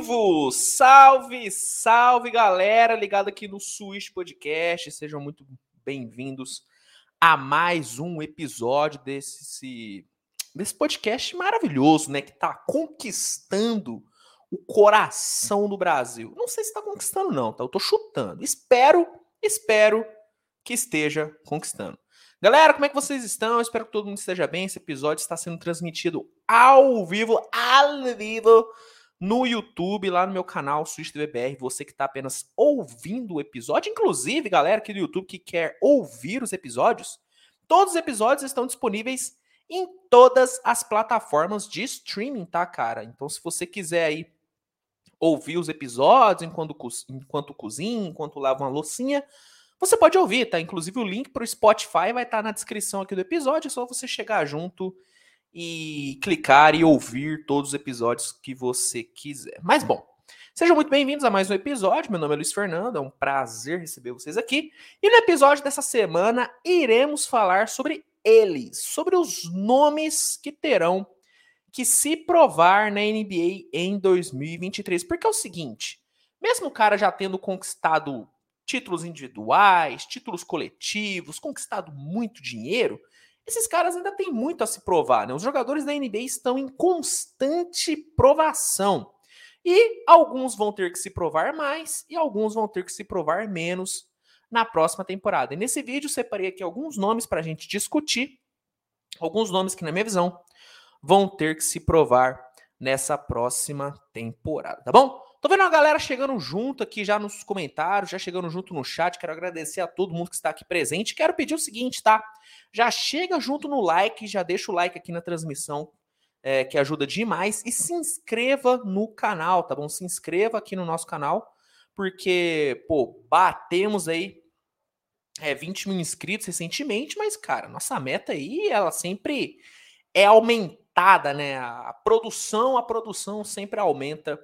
Vivo! Salve, salve galera, ligado aqui no Switch Podcast. Sejam muito bem-vindos a mais um episódio desse, desse podcast maravilhoso, né? Que tá conquistando o coração do Brasil. Não sei se tá conquistando, não, tá? Eu tô chutando. Espero, espero que esteja conquistando. Galera, como é que vocês estão? Eu espero que todo mundo esteja bem. Esse episódio está sendo transmitido ao vivo, ao vivo, no YouTube, lá no meu canal Switch TVBR. Você que está apenas ouvindo o episódio, inclusive, galera aqui do YouTube que quer ouvir os episódios, todos os episódios estão disponíveis em todas as plataformas de streaming, tá, cara? Então, se você quiser aí ouvir os episódios enquanto, enquanto cozinha, enquanto lava uma loucinha, você pode ouvir, tá? Inclusive o link para o Spotify vai estar tá na descrição aqui do episódio, é só você chegar junto e clicar e ouvir todos os episódios que você quiser. Mas bom, sejam muito bem-vindos a mais um episódio. Meu nome é Luiz Fernando, é um prazer receber vocês aqui. E no episódio dessa semana iremos falar sobre eles, sobre os nomes que terão que se provar na NBA em 2023. Porque é o seguinte, mesmo o cara já tendo conquistado títulos individuais, títulos coletivos, conquistado muito dinheiro, esses caras ainda têm muito a se provar. Né? Os jogadores da NBA estão em constante provação. E alguns vão ter que se provar mais e alguns vão ter que se provar menos na próxima temporada. E nesse vídeo separei aqui alguns nomes para a gente discutir, alguns nomes que, na minha visão, vão ter que se provar nessa próxima temporada, tá bom? Tô vendo a galera chegando junto aqui já nos comentários, já chegando junto no chat. Quero agradecer a todo mundo que está aqui presente. Quero pedir o seguinte, tá? Já chega junto no like, já deixa o like aqui na transmissão, é, que ajuda demais. E se inscreva no canal, tá bom? Se inscreva aqui no nosso canal, porque, pô, batemos aí é, 20 mil inscritos recentemente, mas, cara, nossa meta aí, ela sempre é aumentada, né? A produção, a produção sempre aumenta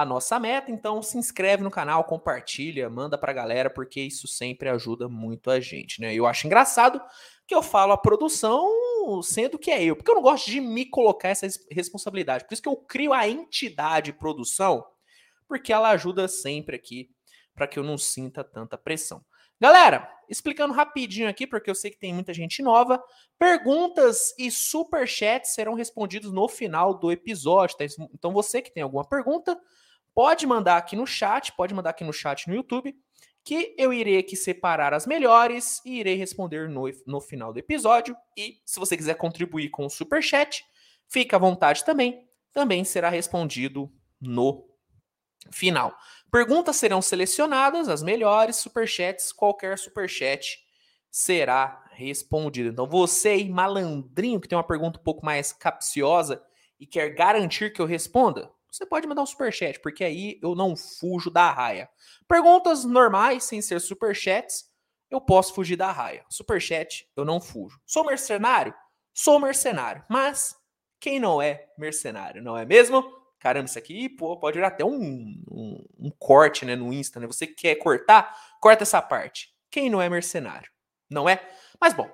a nossa meta. Então se inscreve no canal, compartilha, manda pra galera, porque isso sempre ajuda muito a gente, né? Eu acho engraçado que eu falo a produção sendo que é eu, porque eu não gosto de me colocar essa responsabilidade. Por isso que eu crio a entidade produção, porque ela ajuda sempre aqui para que eu não sinta tanta pressão. Galera, explicando rapidinho aqui, porque eu sei que tem muita gente nova, perguntas e superchats serão respondidos no final do episódio, tá? Então você que tem alguma pergunta, pode mandar aqui no chat, pode mandar aqui no chat no YouTube, que eu irei aqui separar as melhores e irei responder no, no final do episódio. E se você quiser contribuir com o super chat, fica à vontade também. Também será respondido no final. Perguntas serão selecionadas, as melhores superchats, qualquer superchat será respondido. Então você aí, malandrinho, que tem uma pergunta um pouco mais capciosa e quer garantir que eu responda, você pode mandar um superchat, porque aí eu não fujo da raia. Perguntas normais, sem ser superchats, eu posso fugir da raia. Superchat, eu não fujo. Sou mercenário? Sou mercenário. Mas quem não é mercenário, não é mesmo? Caramba, isso aqui pô, pode virar até um, um, um corte né, no Insta, né? Você quer cortar? Corta essa parte. Quem não é mercenário? Não é? Mas bom,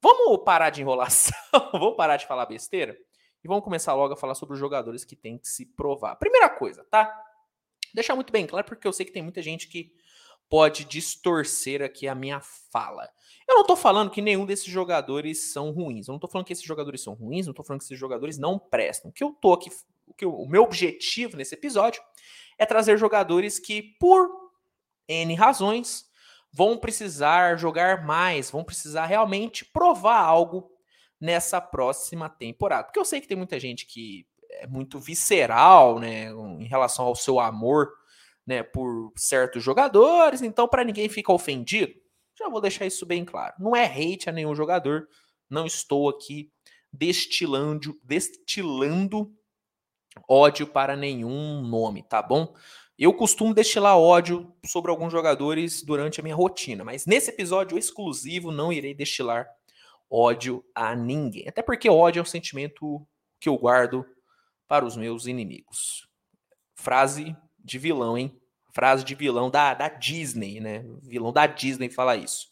vamos parar de enrolação, vamos parar de falar besteira e vamos começar logo a falar sobre os jogadores que têm que se provar. Primeira coisa, tá? Deixar muito bem claro, porque eu sei que tem muita gente que pode distorcer aqui a minha fala. Eu não tô falando que nenhum desses jogadores são ruins. Eu não tô falando que esses jogadores são ruins, não tô falando que esses jogadores não prestam. O que eu tô aqui, o, que eu, o meu objetivo nesse episódio é trazer jogadores que, por N razões, vão precisar jogar mais, vão precisar realmente provar algo nessa próxima temporada. Porque eu sei que tem muita gente que é muito visceral, né, em relação ao seu amor, né, por certos jogadores, então para ninguém ficar ofendido, já vou deixar isso bem claro. Não é hate a nenhum jogador, não estou aqui destilando, destilando ódio para nenhum nome, tá bom? Eu costumo destilar ódio sobre alguns jogadores durante a minha rotina, mas nesse episódio exclusivo não irei destilar ódio a ninguém. Até porque ódio é um sentimento que eu guardo para os meus inimigos. Frase de vilão, hein? Frase de vilão da, da Disney, né? Vilão da Disney fala isso.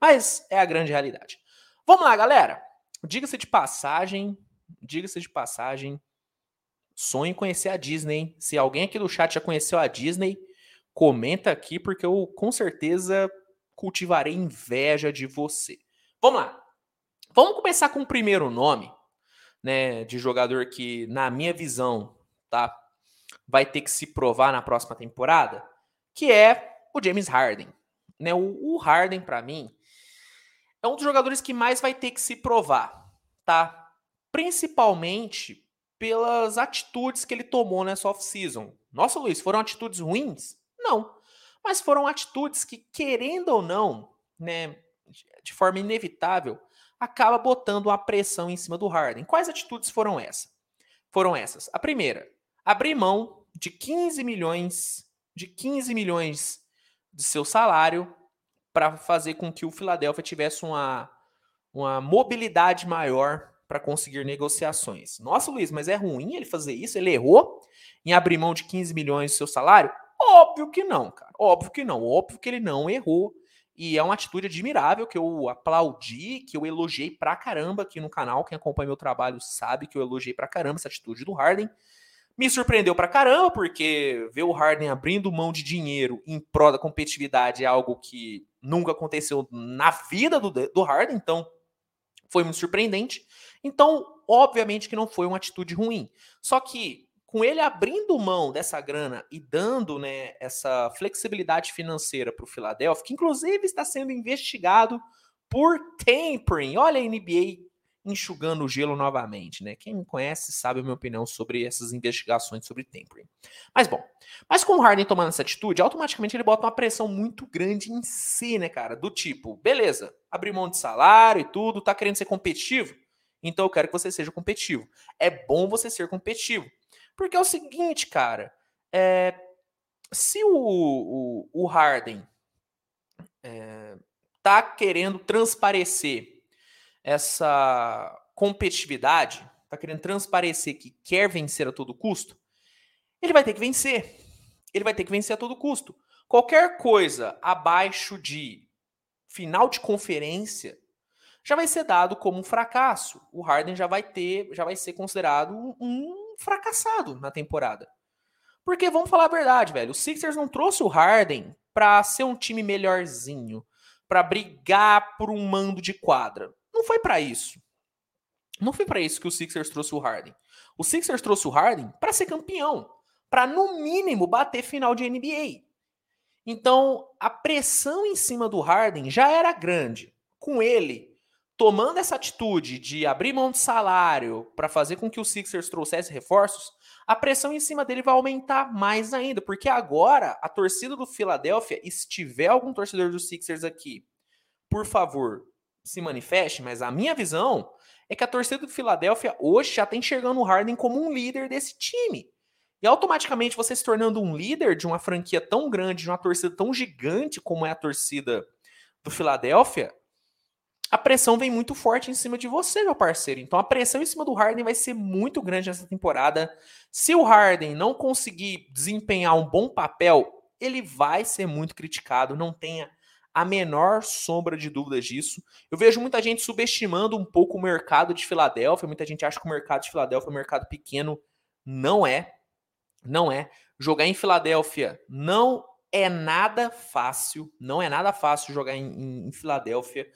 Mas é a grande realidade. Vamos lá, galera. Diga-se de passagem, diga-se de passagem, Sonho em conhecer a Disney? Se alguém aqui do chat já conheceu a Disney, comenta aqui, porque eu com certeza cultivarei inveja de você. Vamos lá. Vamos começar com o primeiro nome, né, de jogador que, na minha visão, tá, vai ter que se provar na próxima temporada, que é o James Harden. Né, o, o Harden, para mim, é um dos jogadores que mais vai ter que se provar, tá? Principalmente pelas atitudes que ele tomou nessa off-season. Nossa, Luiz, foram atitudes ruins? Não. Mas foram atitudes que, querendo ou não, né, de forma inevitável, acaba botando uma pressão em cima do Harden. Quais atitudes foram essas? Foram essas. A primeira, abrir mão de 15 milhões de 15 milhões de seu salário para fazer com que o Philadelphia tivesse uma, uma mobilidade maior para conseguir negociações. Nossa, Luiz, mas é ruim ele fazer isso? Ele errou em abrir mão de 15 milhões do seu salário? Óbvio que não, cara. Óbvio que não. Óbvio que ele não errou. E é uma atitude admirável que eu aplaudi, que eu elogiei pra caramba aqui no canal. Quem acompanha meu trabalho sabe que eu elogiei pra caramba essa atitude do Harden. Me surpreendeu pra caramba, porque ver o Harden abrindo mão de dinheiro em prol da competitividade é algo que nunca aconteceu na vida do, do Harden, então foi muito surpreendente. Então, obviamente que não foi uma atitude ruim. Só que com ele abrindo mão dessa grana e dando né, essa flexibilidade financeira para o Philadelphia, que inclusive está sendo investigado por tampering. Olha a NBA enxugando o gelo novamente, né? Quem me conhece sabe a minha opinião sobre essas investigações sobre tampering. Mas bom, mas com o Harden tomando essa atitude, automaticamente ele bota uma pressão muito grande em si, né, cara? Do tipo, beleza, abrir mão de salário e tudo, tá querendo ser competitivo? Então eu quero que você seja competitivo. É bom você ser competitivo. Porque é o seguinte, cara. É, se o, o, o Harden é, tá querendo transparecer essa competitividade, tá querendo transparecer que quer vencer a todo custo, ele vai ter que vencer. Ele vai ter que vencer a todo custo. Qualquer coisa abaixo de final de conferência já vai ser dado como um fracasso. O Harden já vai ter, já vai ser considerado um fracassado na temporada. Porque vamos falar a verdade, velho. O Sixers não trouxe o Harden para ser um time melhorzinho, para brigar por um mando de quadra. Não foi para isso. Não foi para isso que o Sixers trouxe o Harden. O Sixers trouxe o Harden para ser campeão, para no mínimo bater final de NBA. Então, a pressão em cima do Harden já era grande. Com ele tomando essa atitude de abrir mão de salário para fazer com que o Sixers trouxesse reforços, a pressão em cima dele vai aumentar mais ainda, porque agora a torcida do Philadelphia, se tiver algum torcedor do Sixers aqui, por favor, se manifeste, mas a minha visão é que a torcida do Philadelphia hoje já está enxergando o Harden como um líder desse time. E automaticamente você se tornando um líder de uma franquia tão grande, de uma torcida tão gigante como é a torcida do Philadelphia, a pressão vem muito forte em cima de você, meu parceiro. Então a pressão em cima do Harden vai ser muito grande nessa temporada. Se o Harden não conseguir desempenhar um bom papel, ele vai ser muito criticado, não tenha a menor sombra de dúvidas disso. Eu vejo muita gente subestimando um pouco o mercado de Filadélfia, muita gente acha que o mercado de Filadélfia é um mercado pequeno. Não é. Não é. Jogar em Filadélfia não é nada fácil, não é nada fácil jogar em, em, em Filadélfia.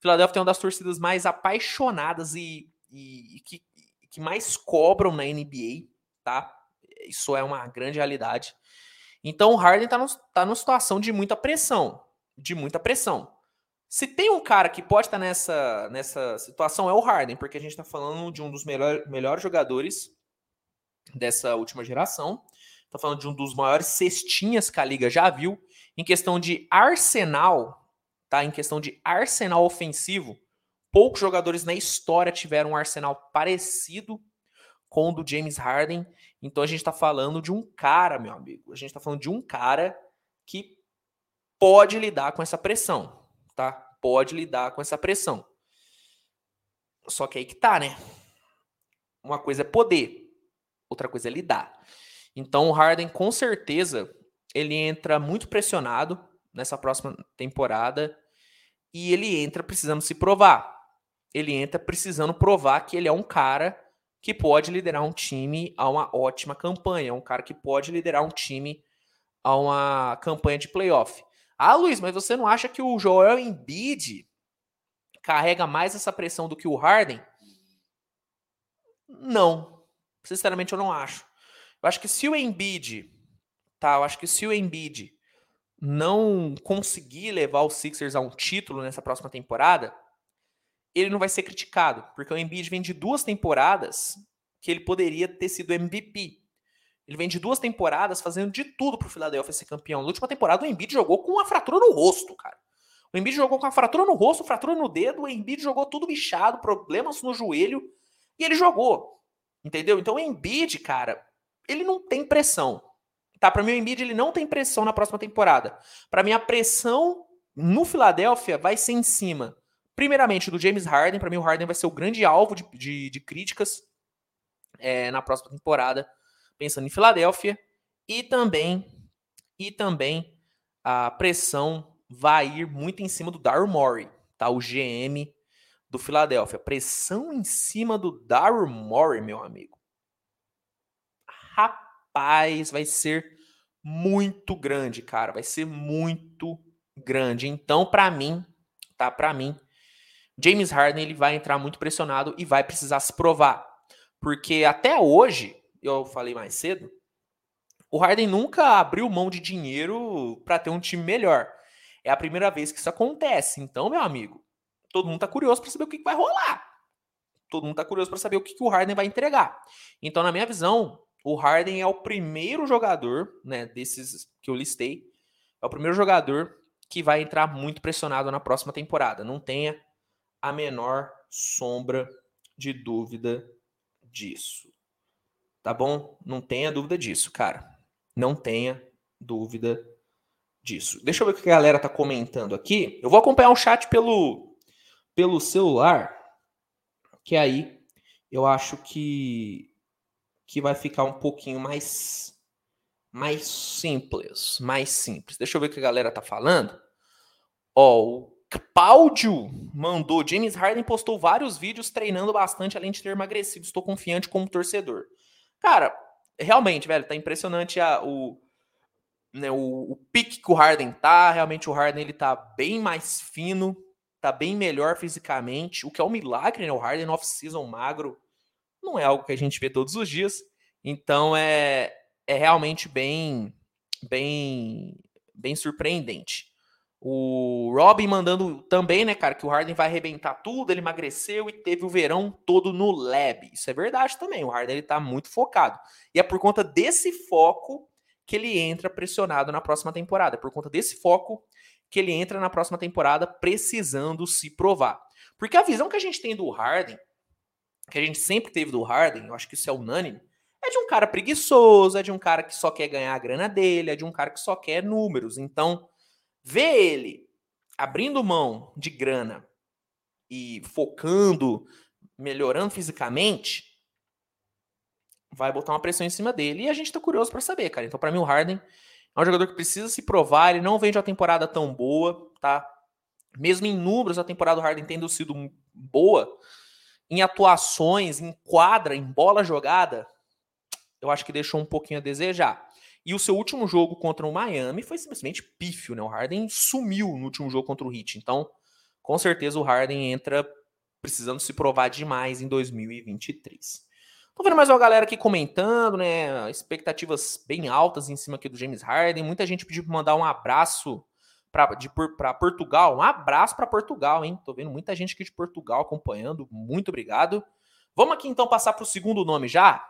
Philadelphia tem uma das torcidas mais apaixonadas e, e, e que, que mais cobram na NBA, tá? Isso é uma grande realidade. Então o Harden tá, no, tá numa situação de muita pressão. De muita pressão. Se tem um cara que pode estar tá nessa, nessa situação, é o Harden, porque a gente está falando de um dos melhor, melhores jogadores dessa última geração. Está falando de um dos maiores cestinhas que a liga já viu. Em questão de arsenal, tá? Em questão de arsenal ofensivo, poucos jogadores na história tiveram um arsenal parecido com o do James Harden. Então a gente está falando de um cara, meu amigo. A gente está falando de um cara que pode lidar com essa pressão, tá? Pode lidar com essa pressão. Só que aí que tá, né? Uma coisa é poder, outra coisa é lidar. Então o Harden com certeza ele entra muito pressionado nessa próxima temporada e ele entra precisando se provar. Ele entra precisando provar que ele é um cara que pode liderar um time a uma ótima campanha, um cara que pode liderar um time a uma campanha de playoff. Ah, Luiz, mas você não acha que o Joel Embiid carrega mais essa pressão do que o Harden? Não. Sinceramente, eu não acho. Eu acho que se o Embiid, tá? Eu acho que se o Embiid não conseguir levar os Sixers a um título nessa próxima temporada, ele não vai ser criticado, porque o Embiid vem de duas temporadas que ele poderia ter sido MVP. Ele vem de duas temporadas fazendo de tudo pro Philadelphia ser campeão. Na última temporada, o Embiid jogou com uma fratura no rosto, cara. O Embiid jogou com uma fratura no rosto, fratura no dedo, o Embiid jogou tudo bichado, problemas no joelho, e ele jogou. Entendeu? Então o Embiid, cara, ele não tem pressão. Tá, para mim o Embiid ele não tem pressão na próxima temporada. Para mim a pressão no Philadelphia vai ser em cima Primeiramente, do James Harden. Para mim, o Harden vai ser o grande alvo de, de, de críticas é, na próxima temporada, pensando em Filadélfia. E também, e também a pressão vai ir muito em cima do Daryl Morey, tá? O GM do Filadélfia. Pressão em cima do Daryl Morey, meu amigo. Rapaz, vai ser muito grande, cara. Vai ser muito grande. Então, para mim, tá? Para mim, James Harden ele vai entrar muito pressionado e vai precisar se provar. Porque até hoje, eu falei mais cedo, o Harden nunca abriu mão de dinheiro para ter um time melhor. É a primeira vez que isso acontece. Então, meu amigo, todo mundo tá curioso para saber o que, vai rolar. Todo mundo tá curioso para saber o que, que o Harden vai entregar. Então, na minha visão, o Harden é o primeiro jogador, né, desses que eu listei, é o primeiro jogador que vai entrar muito pressionado na próxima temporada. Não tenha a menor sombra de dúvida disso. Tá bom? Não tenha dúvida disso, cara. Não tenha dúvida disso. Deixa eu ver o que a galera tá comentando aqui. Eu vou acompanhar o chat pelo, pelo celular, que aí eu acho que, que vai ficar um pouquinho mais mais simples, mais simples. Deixa eu ver o que a galera tá falando. Ó, o Cláudio mandou. James Harden postou vários vídeos treinando bastante, além de ter emagrecido. Estou confiante como torcedor. Cara, realmente, velho, tá impressionante a, o, né, o, o pique que o Harden tá. Realmente o Harden ele tá bem mais fino, tá bem melhor fisicamente. O que é um milagre, né? O Harden off-season magro não é algo que a gente vê todos os dias. Então é, é realmente bem, bem, bem surpreendente. O Robin mandando também, né, cara, que o Harden vai arrebentar tudo, ele emagreceu e teve o verão todo no lab. Isso é verdade também. O Harden ele tá muito focado. E é por conta desse foco que ele entra pressionado na próxima temporada. É por conta desse foco que ele entra na próxima temporada precisando se provar. Porque a visão que a gente tem do Harden, que a gente sempre teve do Harden, eu acho que isso é unânime, é de um cara preguiçoso, é de um cara que só quer ganhar a grana dele, é de um cara que só quer números. Então, Ver ele abrindo mão de grana e focando, melhorando fisicamente, vai botar uma pressão em cima dele. E a gente tá curioso para saber, cara. Então, para mim, o Harden é um jogador que precisa se provar. Ele não vem de uma temporada tão boa, tá? Mesmo em números, a temporada do Harden tendo sido boa, em atuações, em quadra, em bola jogada, eu acho que deixou um pouquinho a desejar. E o seu último jogo contra o Miami foi simplesmente pífio, né? O Harden sumiu no último jogo contra o Heat. Então, com certeza o Harden entra precisando se provar demais em 2023. Tô vendo mais uma galera aqui comentando, né? Expectativas bem altas em cima aqui do James Harden. Muita gente pediu para mandar um abraço para Portugal. Um abraço para Portugal, hein? Tô vendo muita gente aqui de Portugal acompanhando. Muito obrigado. Vamos aqui então passar para o segundo nome já.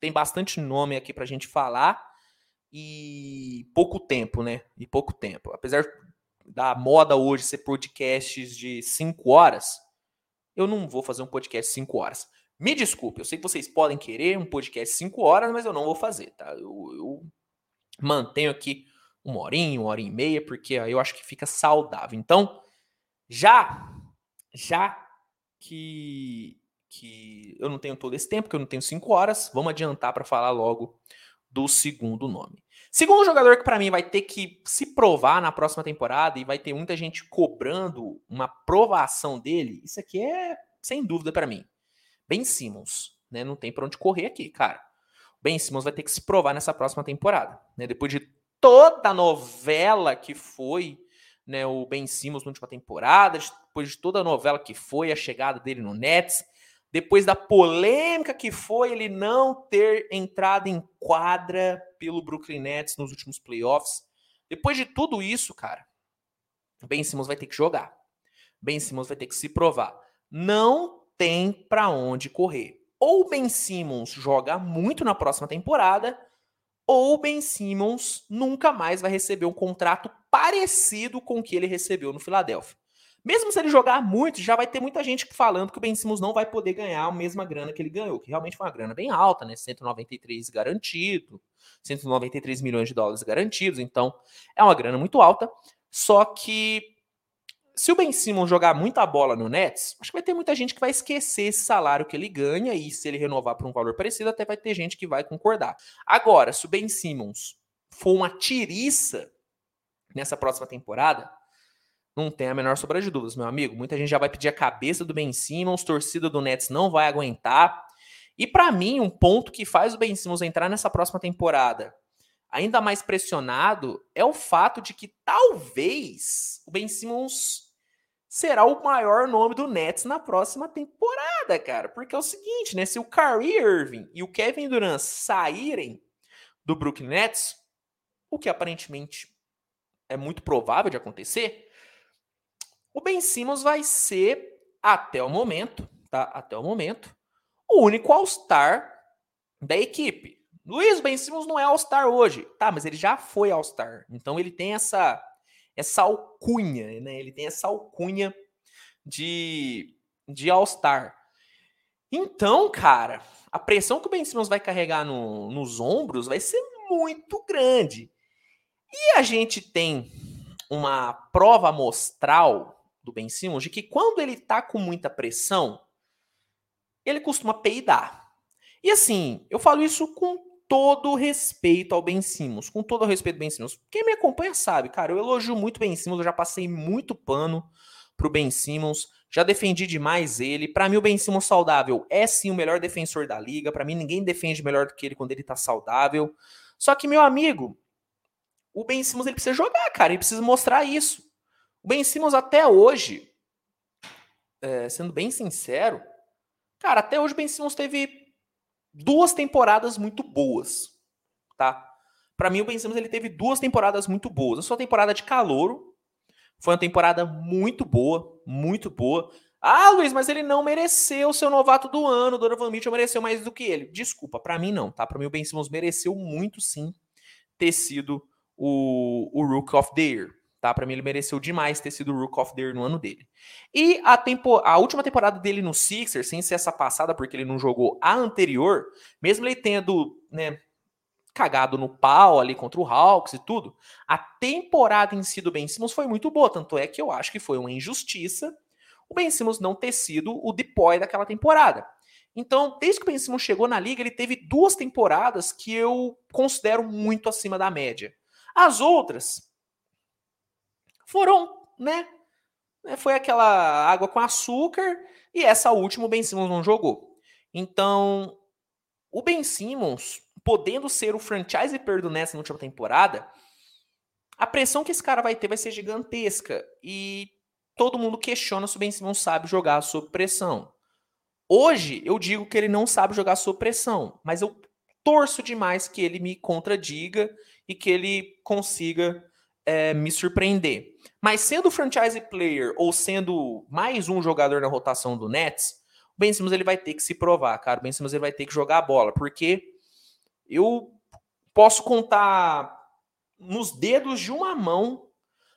Tem bastante nome aqui para a gente falar e pouco tempo, né? E pouco tempo. Apesar da moda hoje ser podcasts de 5 horas, eu não vou fazer um podcast de 5 horas. Me desculpe, eu sei que vocês podem querer um podcast de 5 horas, mas eu não vou fazer, tá? Eu, eu mantenho aqui uma horinha, uma hora e meia, porque aí eu acho que fica saudável. Então, já, já que, que eu não tenho todo esse tempo, que eu não tenho 5 horas, vamos adiantar para falar logo do segundo nome. Segundo jogador que para mim vai ter que se provar na próxima temporada e vai ter muita gente cobrando uma provação dele, isso aqui é sem dúvida para mim. Ben Simmons, né? Não tem para onde correr aqui, cara. Ben Simmons vai ter que se provar nessa próxima temporada, né? Depois de toda a novela que foi, né, o Ben Simmons na última temporada, depois de toda a novela que foi a chegada dele no Nets, depois da polêmica que foi ele não ter entrado em quadra pelo Brooklyn Nets nos últimos playoffs. Depois de tudo isso, cara, Ben Simmons vai ter que jogar. Ben Simmons vai ter que se provar. Não tem para onde correr. Ou Ben Simmons joga muito na próxima temporada, ou Ben Simmons nunca mais vai receber um contrato parecido com o que ele recebeu no Philadelphia. Mesmo se ele jogar muito, já vai ter muita gente falando que o Ben Simmons não vai poder ganhar a mesma grana que ele ganhou, que realmente foi uma grana bem alta, né? 193 garantido, 193 milhões de dólares garantidos, então é uma grana muito alta. Só que se o Ben Simmons jogar muita bola no Nets, acho que vai ter muita gente que vai esquecer esse salário que ele ganha e se ele renovar por um valor parecido, até vai ter gente que vai concordar. Agora, se o Ben Simmons for uma tiriça nessa próxima temporada, não tem a menor sombra de dúvidas, meu amigo. Muita gente já vai pedir a cabeça do Ben Simmons, torcida do Nets não vai aguentar. E para mim, um ponto que faz o Ben Simmons entrar nessa próxima temporada ainda mais pressionado é o fato de que talvez o Ben Simmons será o maior nome do Nets na próxima temporada, cara. Porque é o seguinte, né? Se o Kyrie Irving e o Kevin Durant saírem do Brooklyn Nets, o que aparentemente é muito provável de acontecer, o Ben Simmons vai ser, até o momento, tá? Até o momento, o único All-Star da equipe. Luiz Ben Simmons não é All-Star hoje. Tá, mas ele já foi All-Star. Então ele tem essa essa alcunha, né? Ele tem essa alcunha de, de All-Star. Então, cara, a pressão que o Ben Simmons vai carregar no, nos ombros vai ser muito grande. E a gente tem uma prova amostral do Ben Simmons de que quando ele tá com muita pressão, ele costuma peidar. E assim, eu falo isso com todo respeito ao Ben Simmons, com todo respeito ao Ben Simmons. Quem me acompanha sabe, cara, eu elogio muito o Ben Simmons, eu já passei muito pano pro Ben Simmons, já defendi demais ele. Para mim o Ben Simmons saudável é sim o melhor defensor da liga, para mim ninguém defende melhor do que ele quando ele tá saudável. Só que meu amigo, o Ben Simmons ele precisa jogar, cara, ele precisa mostrar isso. O Ben Simmons até hoje, é, sendo bem sincero, cara, até hoje o Ben Simmons teve duas temporadas muito boas, tá? Para mim, o Ben Simmons ele teve duas temporadas muito boas. A sua temporada de calouro foi uma temporada muito boa, muito boa. Ah, Luiz, mas ele não mereceu ser o novato do ano. Donovan Mitchell mereceu mais do que ele. Desculpa, para mim não, tá? Para mim o Ben Simmons mereceu muito sim ter sido o, o Rook of the Year. Tá? Para mim, ele mereceu demais ter sido o Rook of the Year no ano dele. E a, tempo, a última temporada dele no Sixers, sem ser essa passada, porque ele não jogou a anterior, mesmo ele tendo né, cagado no pau ali contra o Hawks e tudo, a temporada em si do Ben Simmons foi muito boa. Tanto é que eu acho que foi uma injustiça o Ben Simmons não ter sido o depoy daquela temporada. Então, desde que o Ben Simmons chegou na liga, ele teve duas temporadas que eu considero muito acima da média. As outras, foram, né? É, foi aquela água com açúcar e essa última o Ben Simmons não jogou. Então, o Ben Simmons, podendo ser o franchise perdo nessa última temporada, a pressão que esse cara vai ter vai ser gigantesca. E todo mundo questiona se o Ben Simmons sabe jogar sob pressão. Hoje, eu digo que ele não sabe jogar sob pressão, mas eu torço demais que ele me contradiga e que ele consiga é, me surpreender. Mas sendo franchise player ou sendo mais um jogador na rotação do Nets, o Ben Simmons ele vai ter que se provar, cara. O Ben Simmons ele vai ter que jogar a bola, porque eu posso contar nos dedos de uma mão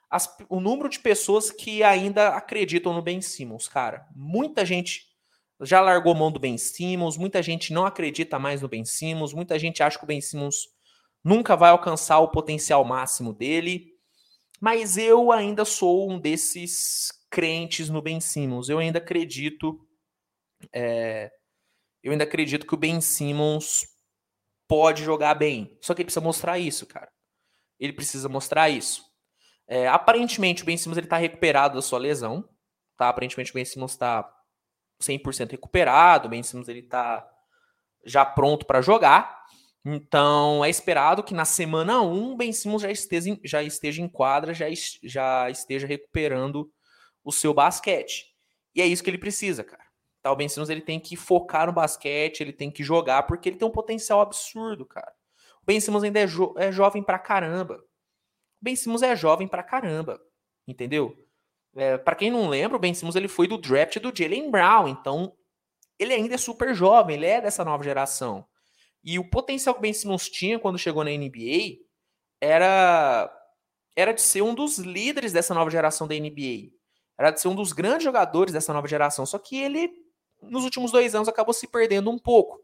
as, o número de pessoas que ainda acreditam no Ben Simmons, cara. Muita gente já largou mão do Ben Simmons, muita gente não acredita mais no Ben Simmons, muita gente acha que o Ben Simmons nunca vai alcançar o potencial máximo dele. Mas eu ainda sou um desses crentes no Ben Simmons. Eu ainda acredito. É, eu ainda acredito que o Ben Simmons pode jogar bem. Só que ele precisa mostrar isso, cara. Ele precisa mostrar isso. É, aparentemente, o Ben Simmons está recuperado da sua lesão. Tá? Aparentemente, o Ben Simmons está 100% recuperado. O Ben Simmons ele tá, já pronto para jogar. Então é esperado que na semana 1 Ben Simmons já esteja, já esteja em quadra, já, já esteja recuperando o seu basquete. E é isso que ele precisa, cara. Tá, o Ben Simmons ele tem que focar no basquete, ele tem que jogar, porque ele tem um potencial absurdo, cara. O Ben Simmons ainda é, jo é jovem pra caramba. O Ben Simmons é jovem pra caramba, entendeu? É, para quem não lembra, o Ben Simmons ele foi do draft do Jalen Brown, então ele ainda é super jovem, ele é dessa nova geração. E o potencial que o Ben Simmons tinha quando chegou na NBA era era de ser um dos líderes dessa nova geração da NBA. Era de ser um dos grandes jogadores dessa nova geração. Só que ele, nos últimos dois anos, acabou se perdendo um pouco.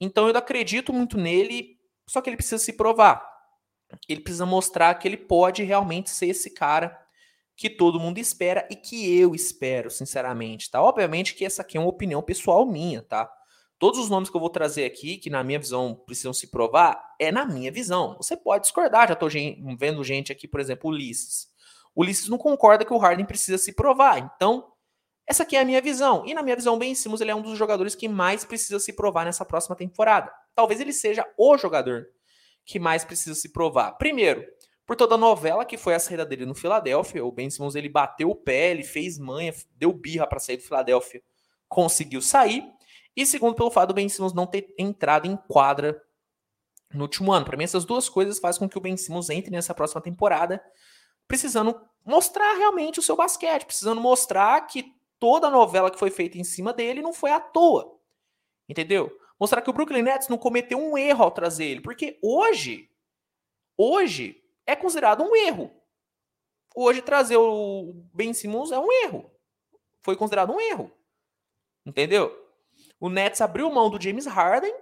Então eu acredito muito nele, só que ele precisa se provar. Ele precisa mostrar que ele pode realmente ser esse cara que todo mundo espera e que eu espero, sinceramente, tá? Obviamente que essa aqui é uma opinião pessoal minha, tá? Todos os nomes que eu vou trazer aqui, que na minha visão precisam se provar, é na minha visão. Você pode discordar, já tô vendo gente aqui, por exemplo, Ulisses. Ulisses não concorda que o Harden precisa se provar. Então, essa aqui é a minha visão. E na minha visão, Ben Simmons ele é um dos jogadores que mais precisa se provar nessa próxima temporada. Talvez ele seja o jogador que mais precisa se provar. Primeiro, por toda a novela que foi a saída dele no Filadélfia. O Ben Simmons ele bateu o pé, ele fez manha, deu birra para sair do Filadélfia, conseguiu sair. E segundo, pelo fato do Ben Simmons não ter entrado em quadra no último ano. Para mim, essas duas coisas fazem com que o Ben Simmons entre nessa próxima temporada precisando mostrar realmente o seu basquete, precisando mostrar que toda a novela que foi feita em cima dele não foi à toa. Entendeu? Mostrar que o Brooklyn Nets não cometeu um erro ao trazer ele, porque hoje, hoje é considerado um erro. Hoje trazer o Ben Simmons é um erro. Foi considerado um erro. Entendeu? O Nets abriu mão do James Harden,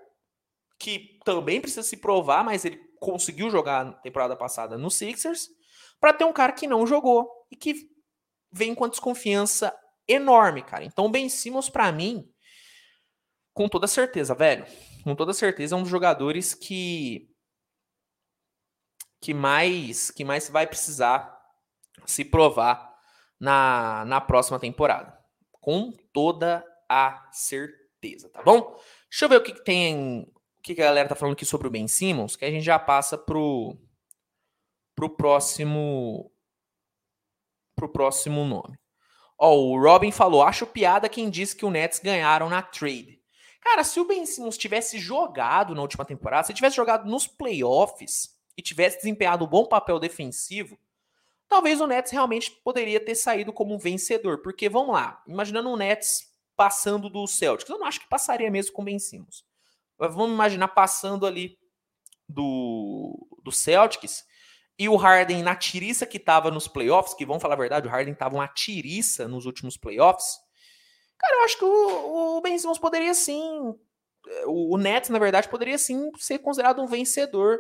que também precisa se provar, mas ele conseguiu jogar na temporada passada no Sixers, para ter um cara que não jogou e que vem com a desconfiança enorme, cara. Então, Ben Simmons, para mim, com toda certeza, velho, com toda certeza, é um dos jogadores que que mais que mais vai precisar se provar na, na próxima temporada. Com toda a certeza, tá bom? Deixa eu ver o que, que tem. O que, que a galera tá falando aqui sobre o Ben Simmons, que a gente já passa pro, pro próximo. Pro próximo nome. Ó, o Robin falou: acho piada quem disse que o Nets ganharam na trade. Cara, se o Ben Simmons tivesse jogado na última temporada, se tivesse jogado nos playoffs, e tivesse desempenhado um bom papel defensivo, talvez o Nets realmente poderia ter saído como um vencedor. Porque, vamos lá, imaginando o Nets passando do Celtics, eu não acho que passaria mesmo com Ben Simmons. Mas vamos imaginar passando ali do, do Celtics e o Harden na tiriça que estava nos playoffs, que vamos falar a verdade, o Harden estava uma tiriça nos últimos playoffs. Cara, eu acho que o, o Ben Simmons poderia sim. O, o Nets, na verdade, poderia sim ser considerado um vencedor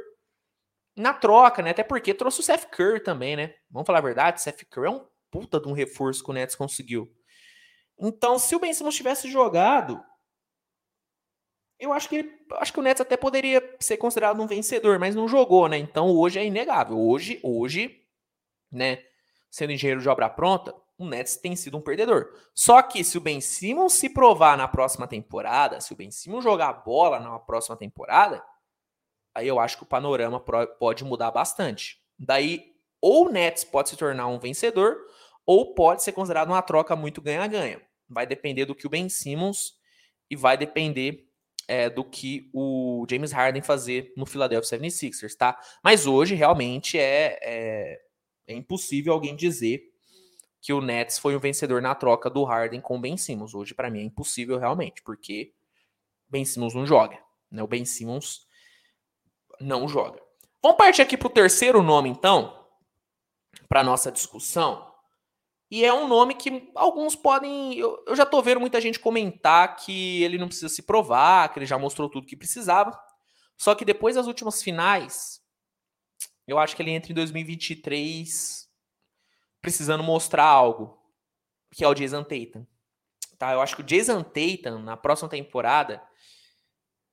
na troca, né? Até porque trouxe o Seth Curry também, né? Vamos falar a verdade, Seth Curry é um puta de um reforço que o Nets conseguiu. Então, se o Ben Simmons tivesse jogado, eu acho que acho que o Nets até poderia ser considerado um vencedor, mas não jogou, né? Então, hoje é inegável. Hoje, hoje, né, sendo engenheiro de obra pronta, o Nets tem sido um perdedor. Só que se o Ben Simmons se provar na próxima temporada, se o Ben Simmons jogar bola na próxima temporada, aí eu acho que o panorama pode mudar bastante. Daí, ou o Nets pode se tornar um vencedor, ou pode ser considerado uma troca muito ganha-ganha. Vai depender do que o Ben Simmons e vai depender é, do que o James Harden fazer no Philadelphia 76ers, tá? Mas hoje realmente é, é, é impossível alguém dizer que o Nets foi o vencedor na troca do Harden com o Ben Simmons. Hoje, para mim, é impossível realmente, porque Ben Simmons não joga. Né? O Ben Simmons não joga. Vamos partir aqui para o terceiro nome, então, para nossa discussão. E é um nome que alguns podem. Eu, eu já estou vendo muita gente comentar que ele não precisa se provar, que ele já mostrou tudo que precisava. Só que depois das últimas finais, eu acho que ele entra em 2023 precisando mostrar algo, que é o Jason Tatum. Tá? Eu acho que o Jason Tatum, na próxima temporada,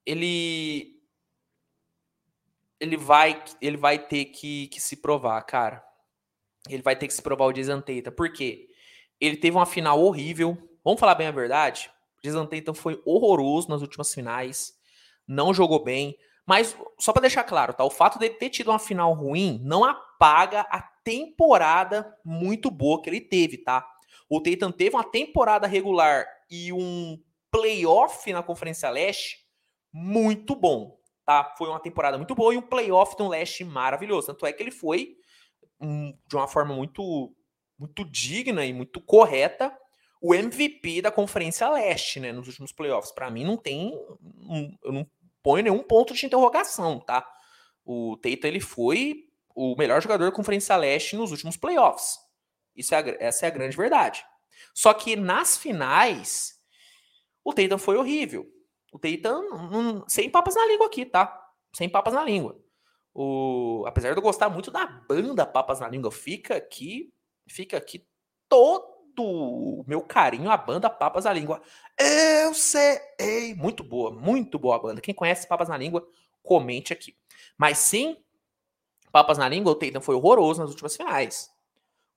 ele ele vai, ele vai ter que, que se provar, cara. Ele vai ter que se provar o Jason Tatum. Por quê? Ele teve uma final horrível. Vamos falar bem a verdade? O Jason Tatum foi horroroso nas últimas finais. não jogou bem. Mas, só para deixar claro, tá? O fato dele ter tido uma final ruim não apaga a temporada muito boa que ele teve, tá? O Tatum teve uma temporada regular e um playoff na Conferência Leste muito bom, tá? Foi uma temporada muito boa e um playoff no Leste maravilhoso. Tanto é que ele foi um, de uma forma muito, muito digna e muito correta o MVP da Conferência Leste, né? Nos últimos playoffs. Para mim, não tem. Eu não ponho nenhum ponto de interrogação, tá? O Tatum ele foi o melhor jogador da Conferência Leste nos últimos playoffs. Isso é essa é a grande verdade. Só que nas finais, o Tatum foi horrível. O Tatum, sem papas na língua aqui, tá? Sem papas na língua. O, apesar de eu gostar muito da banda Papas na Língua, fica aqui, fica aqui todo o meu carinho à banda Papas na Língua. Eu sei! Muito boa, muito boa a banda. Quem conhece Papas na Língua, comente aqui. Mas sim, Papas na Língua, o Tatum foi horroroso nas últimas finais.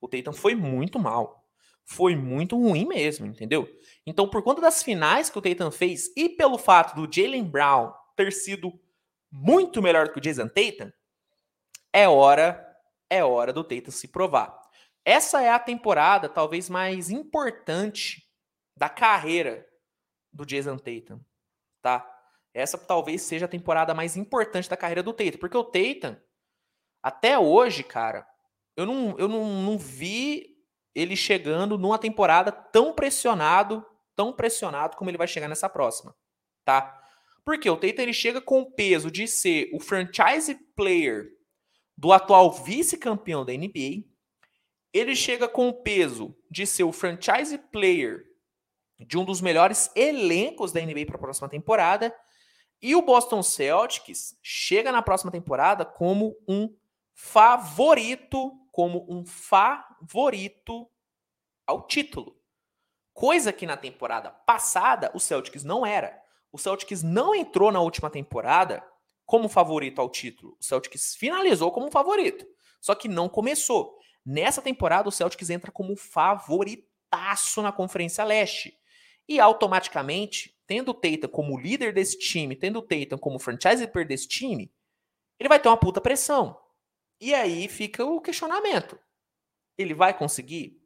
O Tatum foi muito mal. Foi muito ruim mesmo, entendeu? Então, por conta das finais que o Tatum fez e pelo fato do Jalen Brown ter sido muito melhor do que o Jason Tatum, é hora, é hora do Tatum se provar. Essa é a temporada talvez mais importante da carreira do Jason Tatum, tá? Essa talvez seja a temporada mais importante da carreira do Tatum, porque o Tatum até hoje, cara, eu não, eu não, não vi ele chegando numa temporada tão pressionado, tão pressionado como ele vai chegar nessa próxima, tá? Porque o Tatum ele chega com o peso de ser o franchise player do atual vice-campeão da NBA. Ele chega com o peso de ser o franchise player de um dos melhores elencos da NBA para a próxima temporada. E o Boston Celtics chega na próxima temporada como um favorito, como um favorito ao título. Coisa que na temporada passada o Celtics não era. O Celtics não entrou na última temporada como favorito ao título. O Celtics finalizou como favorito, só que não começou. Nessa temporada o Celtics entra como favoritaço na Conferência Leste. E automaticamente, tendo o Tatum como líder desse time, tendo o Tatum como franchise desse time, ele vai ter uma puta pressão. E aí fica o questionamento. Ele vai conseguir?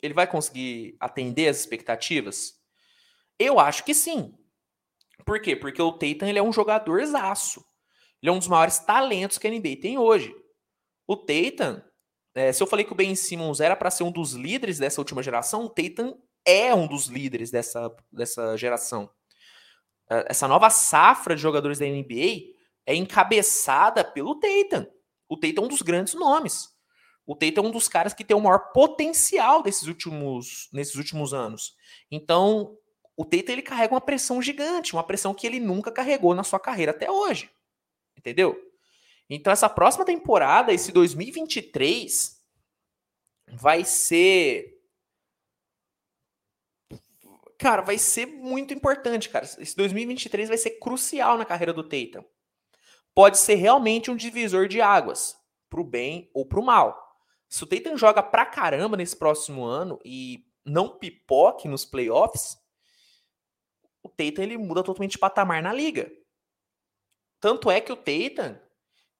Ele vai conseguir atender as expectativas? Eu acho que sim. Por quê? Porque o Tatum ele é um jogador zaço. Ele é um dos maiores talentos que a NBA tem hoje. O Tatum, é, se eu falei que o Ben Simmons era para ser um dos líderes dessa última geração, o Tatum é um dos líderes dessa, dessa geração. É, essa nova safra de jogadores da NBA é encabeçada pelo Tatum. O Tatum é um dos grandes nomes. O Tatum é um dos caras que tem o maior potencial desses últimos, nesses últimos anos. Então, o Tatum ele carrega uma pressão gigante, uma pressão que ele nunca carregou na sua carreira até hoje. Entendeu? Então, essa próxima temporada, esse 2023, vai ser. Cara, vai ser muito importante, cara. Esse 2023 vai ser crucial na carreira do Tatum pode ser realmente um divisor de águas, para o bem ou para o mal. Se o Tatum joga pra caramba nesse próximo ano e não pipoque nos playoffs, o Tatum ele muda totalmente de patamar na liga. Tanto é que o Tatum,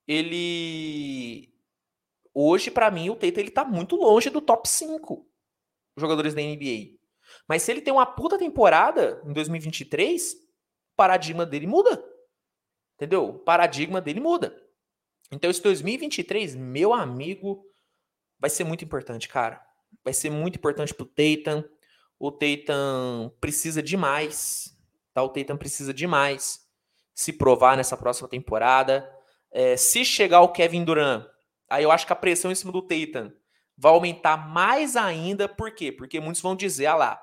ele hoje para mim o Tatum ele tá muito longe do top 5 jogadores da NBA. Mas se ele tem uma puta temporada em 2023, o paradigma dele muda. Entendeu? O paradigma dele muda. Então, esse 2023, meu amigo, vai ser muito importante, cara. Vai ser muito importante pro Tatum. O Tatum precisa demais. Tá? O Tatum precisa demais se provar nessa próxima temporada. É, se chegar o Kevin Durant, aí eu acho que a pressão em cima do Tatum vai aumentar mais ainda. Por quê? Porque muitos vão dizer, ah lá,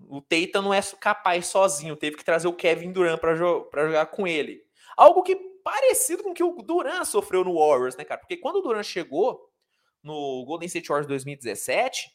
o Tatum não é capaz sozinho, teve que trazer o Kevin Durant para jo jogar com ele. Algo que parecido com o que o Durant sofreu no Warriors, né, cara? Porque quando o Durant chegou no Golden State Warriors 2017,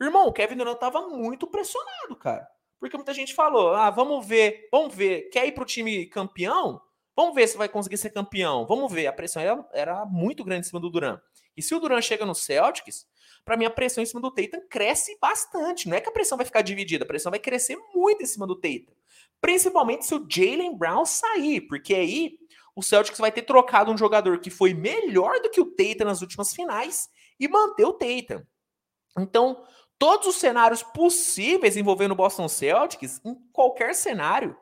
irmão, o Kevin Durant tava muito pressionado, cara. Porque muita gente falou: "Ah, vamos ver, vamos ver, quer ir pro time campeão? Vamos ver se vai conseguir ser campeão. Vamos ver". A pressão era, era muito grande em cima do Durant. E se o Durant chega no Celtics, para mim a pressão em cima do Tatum cresce bastante. Não é que a pressão vai ficar dividida, a pressão vai crescer muito em cima do Tatum. Principalmente se o Jalen Brown sair, porque aí o Celtics vai ter trocado um jogador que foi melhor do que o Tatum nas últimas finais e manter o Tatum. Então, todos os cenários possíveis envolvendo o Boston Celtics, em qualquer cenário,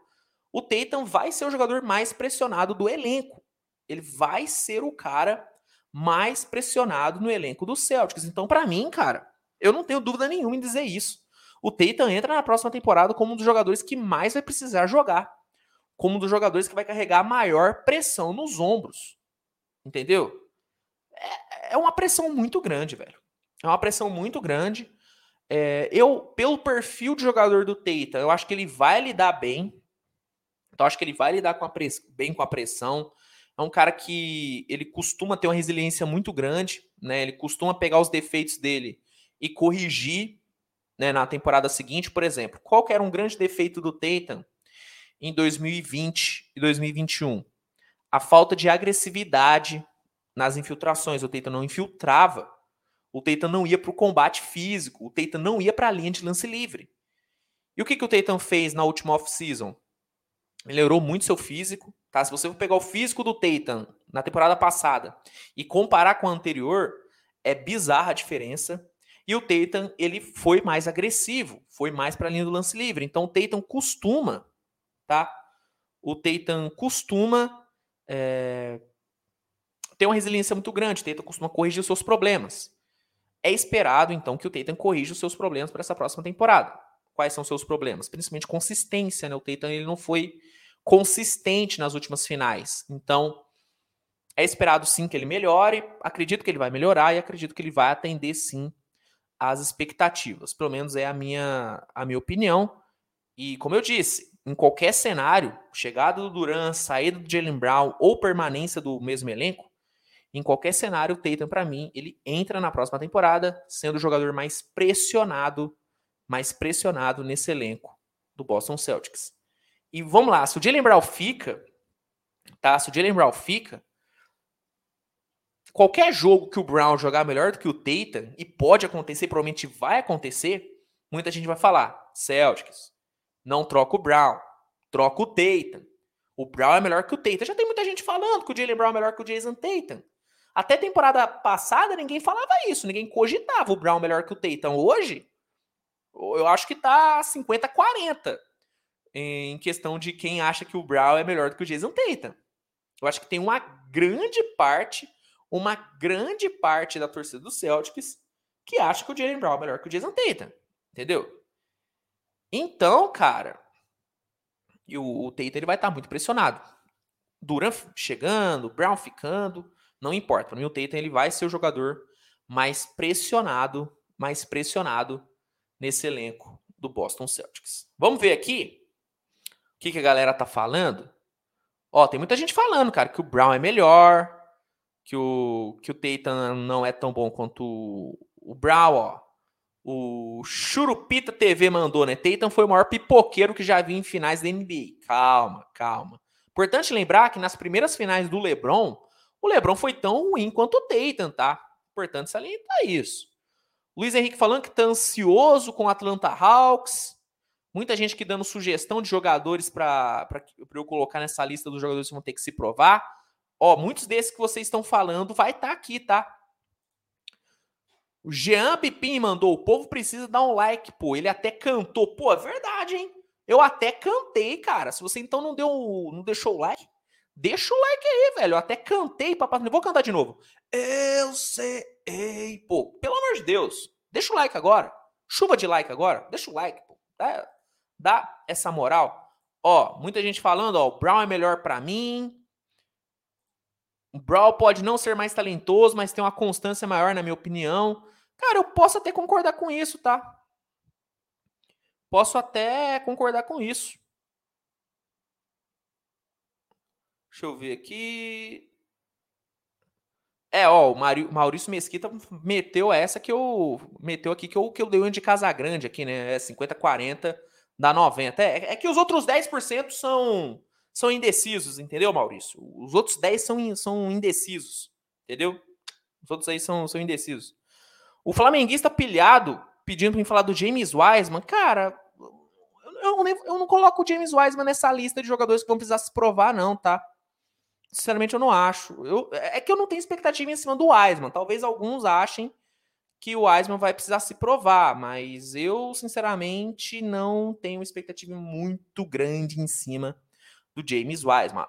o Tatum vai ser o jogador mais pressionado do elenco. Ele vai ser o cara mais pressionado no elenco do Celtics. Então, para mim, cara, eu não tenho dúvida nenhuma em dizer isso. O Tatum entra na próxima temporada como um dos jogadores que mais vai precisar jogar como um dos jogadores que vai carregar a maior pressão nos ombros. Entendeu? É, é uma pressão muito grande, velho. É uma pressão muito grande. É, eu, pelo perfil de jogador do Teita, eu acho que ele vai lidar bem. Então, acho que ele vai lidar com press... bem com a pressão. É um cara que ele costuma ter uma resiliência muito grande, né? Ele costuma pegar os defeitos dele e corrigir né, na temporada seguinte, por exemplo. Qual que era um grande defeito do Tatum? em 2020 e 2021. A falta de agressividade nas infiltrações. O Teita não infiltrava. O Teita não ia para o combate físico. O Teita não ia para a linha de lance livre. E o que, que o Tatum fez na última off-season? Melhorou muito seu físico. Tá? Se você for pegar o físico do Tatum na temporada passada e comparar com a anterior, é bizarra a diferença. E o Tatum, ele foi mais agressivo, foi mais para a linha do lance livre. Então o Tatum costuma tá? O Tatum costuma é, ter uma resiliência muito grande, o Tatum costuma corrigir os seus problemas. É esperado, então, que o Tatum corrija os seus problemas para essa próxima temporada. Quais são os seus problemas? Principalmente consistência, né? O Tatum ele não foi consistente nas últimas finais. Então, é esperado sim que ele melhore. Acredito que ele vai melhorar e acredito que ele vai atender sim às expectativas. Pelo menos é a minha, a minha opinião. E como eu disse, em qualquer cenário, chegada do Duran, saída do Jalen Brown ou permanência do mesmo elenco, em qualquer cenário, o Tatum, para mim, ele entra na próxima temporada sendo o jogador mais pressionado, mais pressionado nesse elenco do Boston Celtics. E vamos lá, se o Jalen Brown fica, tá? Se o Jalen Brown fica, qualquer jogo que o Brown jogar melhor do que o Tatum, e pode acontecer, provavelmente vai acontecer, muita gente vai falar, Celtics, não troca o Brown. Troca o Tatum. O Brown é melhor que o Tatum. Já tem muita gente falando que o Jalen Brown é melhor que o Jason Tatum. Até temporada passada ninguém falava isso, ninguém cogitava o Brown melhor que o Tatum. Hoje, eu acho que tá 50-40 em questão de quem acha que o Brown é melhor do que o Jason Tatum. Eu acho que tem uma grande parte, uma grande parte da torcida do Celtics que acha que o Jalen Brown é melhor que o Jason Tatum. Entendeu? Então, cara, e o, o Tatum ele vai estar muito pressionado. Duran chegando, Brown ficando, não importa. Para mim, o Tatum ele vai ser o jogador mais pressionado, mais pressionado nesse elenco do Boston Celtics. Vamos ver aqui o que, que a galera tá falando. Ó, tem muita gente falando, cara, que o Brown é melhor, que o, que o Tatum não é tão bom quanto o, o Brown, ó. O Churupita TV mandou, né? Tatum foi o maior pipoqueiro que já vi em finais da NBA. Calma, calma. Importante lembrar que nas primeiras finais do LeBron, o LeBron foi tão ruim quanto o Tatum, tá? Importante salientar isso. Luiz Henrique falando que tá ansioso com o Atlanta Hawks. Muita gente que dando sugestão de jogadores para eu colocar nessa lista dos jogadores que vão ter que se provar. Ó, muitos desses que vocês estão falando vai estar tá aqui, tá? O Jean Pipim mandou: o povo precisa dar um like, pô. Ele até cantou. Pô, é verdade, hein? Eu até cantei, cara. Se você então não deu, não deixou o like, deixa o like aí, velho. Eu até cantei, papai. Vou cantar de novo. Eu sei, pô. Pelo amor de Deus, deixa o like agora. Chuva de like agora. Deixa o like, pô. Dá, dá essa moral. Ó, muita gente falando, ó, o Brown é melhor para mim. O Brown pode não ser mais talentoso, mas tem uma constância maior, na minha opinião. Cara, eu posso até concordar com isso, tá? Posso até concordar com isso. Deixa eu ver aqui. É, ó, o Maurício Mesquita meteu essa que eu. Meteu aqui que eu, que eu dei um de Casa Grande aqui, né? É 50-40 dá 90. É, é que os outros 10% são são indecisos, entendeu, Maurício? Os outros 10 são, são indecisos, entendeu? Os outros aí são, são indecisos. O flamenguista pilhado, pedindo pra mim falar do James Wiseman, cara, eu, eu não coloco o James Wiseman nessa lista de jogadores que vão precisar se provar, não, tá? Sinceramente, eu não acho. Eu, é que eu não tenho expectativa em cima do Wiseman. Talvez alguns achem que o Wiseman vai precisar se provar, mas eu, sinceramente, não tenho expectativa muito grande em cima do James Wiseman.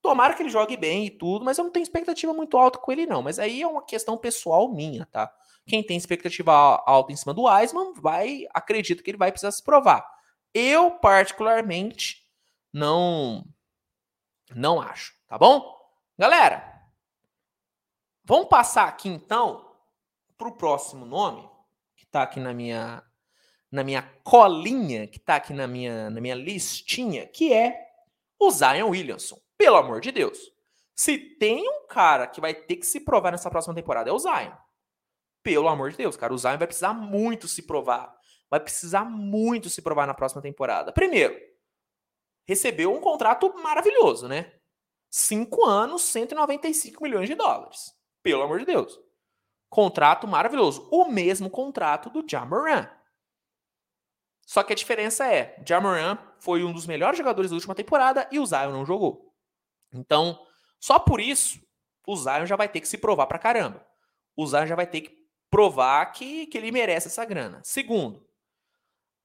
Tomara que ele jogue bem e tudo, mas eu não tenho expectativa muito alta com ele, não. Mas aí é uma questão pessoal minha, tá? Quem tem expectativa alta em cima do Wiseman vai, acredita que ele vai precisar se provar. Eu, particularmente, não não acho, tá bom? Galera, vamos passar aqui então para o próximo nome, que está aqui na minha na minha colinha, que está aqui na minha, na minha listinha, que é o Zion Williamson. Pelo amor de Deus. Se tem um cara que vai ter que se provar nessa próxima temporada, é o Zion. Pelo amor de Deus, cara. O Zion vai precisar muito se provar. Vai precisar muito se provar na próxima temporada. Primeiro, recebeu um contrato maravilhoso, né? Cinco anos, 195 milhões de dólares. Pelo amor de Deus. Contrato maravilhoso. O mesmo contrato do Jamoran. Só que a diferença é, Jamoran foi um dos melhores jogadores da última temporada e o Zion não jogou. Então, só por isso, o Zion já vai ter que se provar pra caramba. O Zion já vai ter que provar que, que ele merece essa grana. Segundo,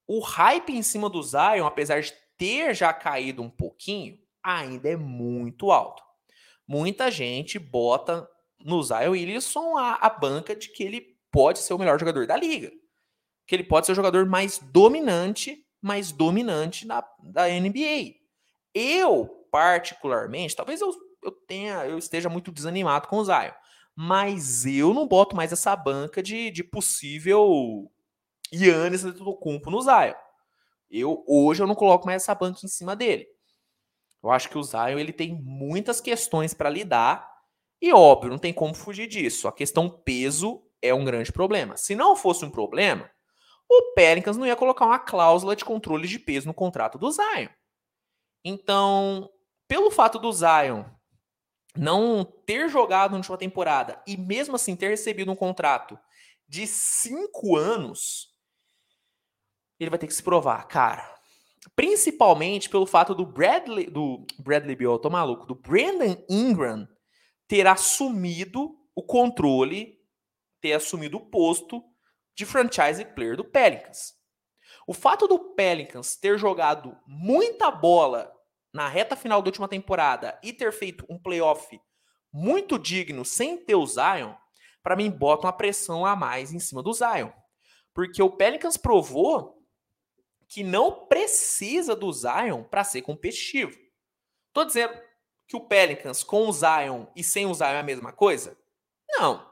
o hype em cima do Zion, apesar de ter já caído um pouquinho, ainda é muito alto. Muita gente bota no Zion Williamson a, a banca de que ele pode ser o melhor jogador da liga. Que ele pode ser o jogador mais dominante, mais dominante da, da NBA. Eu, particularmente, talvez eu, eu tenha, eu esteja muito desanimado com o Zion, mas eu não boto mais essa banca de, de possível Yannis Antetokounmpo no Zion. Eu hoje eu não coloco mais essa banca em cima dele. Eu acho que o Zion ele tem muitas questões para lidar e óbvio, não tem como fugir disso. A questão peso é um grande problema. Se não fosse um problema, o Pelicans não ia colocar uma cláusula de controle de peso no contrato do Zion. Então, pelo fato do Zion não ter jogado na última temporada e mesmo assim ter recebido um contrato de cinco anos, ele vai ter que se provar, cara. Principalmente pelo fato do Bradley, do Bradley Beal, tô maluco, do Brandon Ingram ter assumido o controle, ter assumido o posto de franchise player do Pelicans. O fato do Pelicans ter jogado muita bola na reta final da última temporada e ter feito um playoff muito digno sem ter o Zion, para mim bota uma pressão a mais em cima do Zion. Porque o Pelicans provou que não precisa do Zion para ser competitivo. Tô dizendo que o Pelicans com o Zion e sem o Zion é a mesma coisa? Não.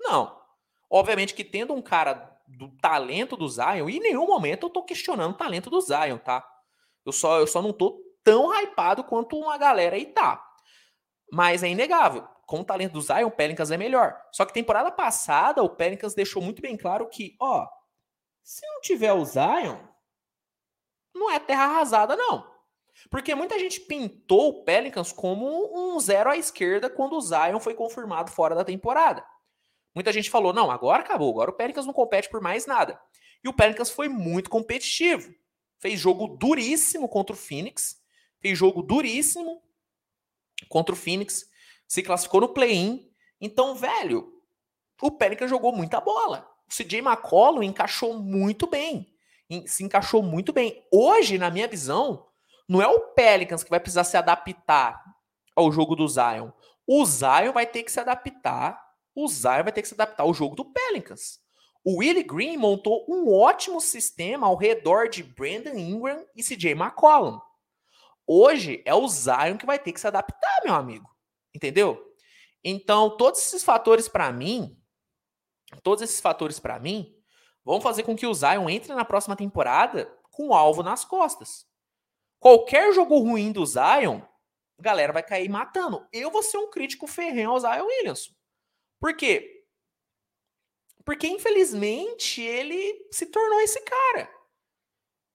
Não. Obviamente que tendo um cara do talento do Zion, e em nenhum momento eu tô questionando o talento do Zion, tá? Eu só, eu só não tô tão hypado quanto uma galera aí tá. Mas é inegável. Com o talento do Zion, o Pelicans é melhor. Só que temporada passada, o Pelicans deixou muito bem claro que, ó, se não tiver o Zion, não é terra arrasada, não. Porque muita gente pintou o Pelicans como um zero à esquerda quando o Zion foi confirmado fora da temporada. Muita gente falou: não, agora acabou, agora o Pelicans não compete por mais nada. E o Pelicans foi muito competitivo. Fez jogo duríssimo contra o Phoenix fez jogo duríssimo contra o Phoenix, se classificou no play-in. Então, velho, o Pelicans jogou muita bola. O CJ McCollum encaixou muito bem. Se encaixou muito bem. Hoje, na minha visão, não é o Pelicans que vai precisar se adaptar ao jogo do Zion. O Zion vai ter que se adaptar. O Zion vai ter que se adaptar ao jogo do Pelicans. O Willie Green montou um ótimo sistema ao redor de Brandon Ingram e CJ McCollum. Hoje é o Zion que vai ter que se adaptar, meu amigo. Entendeu? Então, todos esses fatores para mim, todos esses fatores para mim, vão fazer com que o Zion entre na próxima temporada com o alvo nas costas. Qualquer jogo ruim do Zion, a galera vai cair matando. Eu vou ser um crítico ferrenho ao Zion Williamson. Por quê? Porque, infelizmente, ele se tornou esse cara.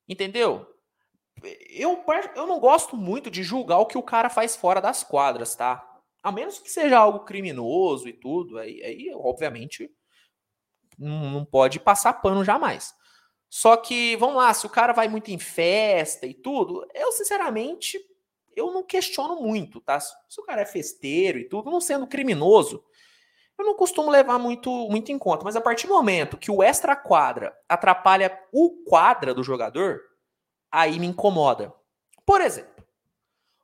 Entendeu? eu, eu não gosto muito de julgar o que o cara faz fora das quadras, tá? A menos que seja algo criminoso e tudo, aí, aí obviamente não, pode passar pano jamais. Só que, vamos lá, se o cara vai muito em festa e tudo, eu sinceramente, eu não questiono muito, tá? Se o cara é festeiro e tudo, não sendo criminoso, eu não costumo levar muito, muito em conta. Mas a partir do momento que o extra quadra atrapalha o quadra do jogador, aí me incomoda. Por exemplo,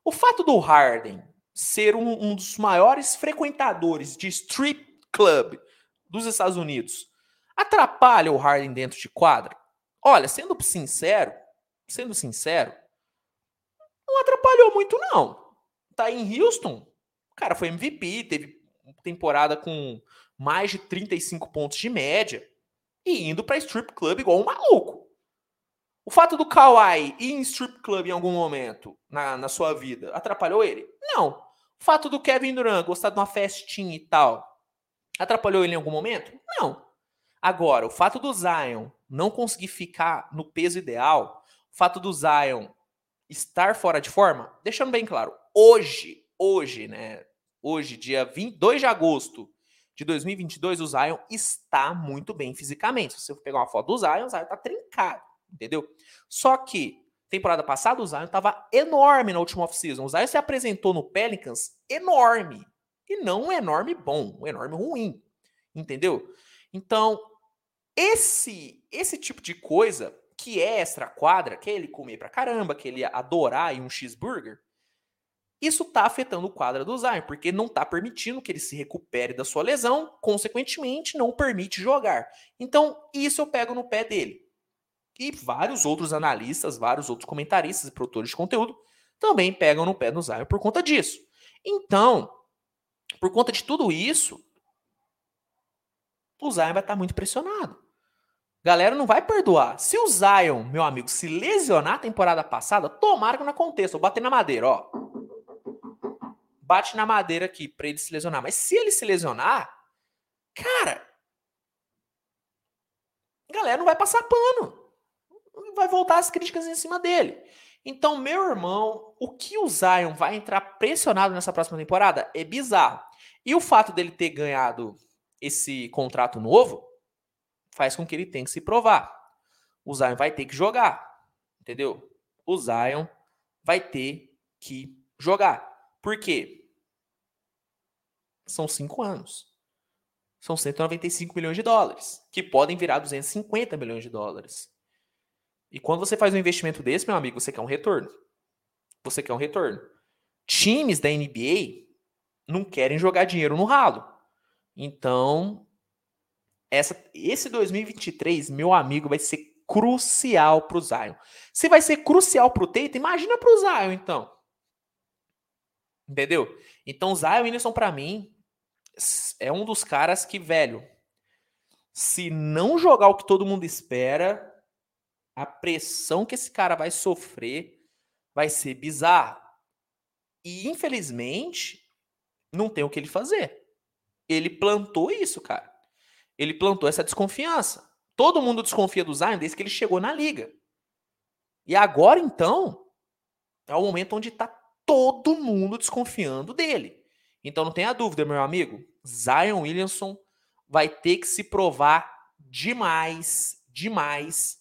o fato do Harden ser um, um dos maiores frequentadores de strip club dos Estados Unidos atrapalha o Harden dentro de quadra? Olha, sendo sincero, sendo sincero, não atrapalhou muito não. Tá em Houston, o cara foi MVP, teve temporada com mais de 35 pontos de média e indo para strip club igual um maluco. O fato do Kawhi ir em strip club em algum momento na, na sua vida atrapalhou ele? Não. O fato do Kevin Durant gostar de uma festinha e tal atrapalhou ele em algum momento? Não. Agora, o fato do Zion não conseguir ficar no peso ideal, o fato do Zion estar fora de forma, deixando bem claro, hoje, hoje, né? Hoje, dia 22 de agosto de 2022, o Zion está muito bem fisicamente. Se você pegar uma foto do Zion, o Zion tá trincado, entendeu? Só que temporada passada o Zion estava enorme na última off-season. O Zion se apresentou no Pelicans enorme. E não um enorme bom, um enorme ruim. Entendeu? Então, esse esse tipo de coisa que é extra quadra, que é ele comer pra caramba, que ele adorar em um cheeseburger, isso tá afetando o quadra do Zion, porque não tá permitindo que ele se recupere da sua lesão, consequentemente não permite jogar. Então, isso eu pego no pé dele. E vários outros analistas, vários outros comentaristas e produtores de conteúdo também pegam no pé do Zion por conta disso. Então, por conta de tudo isso, o Zion vai estar muito pressionado. Galera não vai perdoar. Se o Zion, meu amigo, se lesionar a temporada passada, tomara que não aconteça. Vou bater na madeira, ó. Bate na madeira aqui pra ele se lesionar. Mas se ele se lesionar, cara, galera não vai passar pano. Vai voltar as críticas em cima dele. Então, meu irmão, o que o Zion vai entrar pressionado nessa próxima temporada é bizarro. E o fato dele ter ganhado esse contrato novo faz com que ele tenha que se provar. O Zion vai ter que jogar, entendeu? O Zion vai ter que jogar. Por quê? São cinco anos. São 195 milhões de dólares, que podem virar 250 milhões de dólares. E quando você faz um investimento desse, meu amigo, você quer um retorno. Você quer um retorno. Times da NBA não querem jogar dinheiro no ralo. Então, essa, esse 2023, meu amigo, vai ser crucial para o Zion. Se vai ser crucial para o Tate, imagina para o Zion, então. Entendeu? Então, o Zion Williamson, para mim, é um dos caras que, velho, se não jogar o que todo mundo espera, a pressão que esse cara vai sofrer vai ser bizarra. E, infelizmente, não tem o que ele fazer. Ele plantou isso, cara. Ele plantou essa desconfiança. Todo mundo desconfia do Zion desde que ele chegou na liga. E agora, então, é o momento onde está todo mundo desconfiando dele. Então não tenha dúvida, meu amigo. Zion Williamson vai ter que se provar demais, demais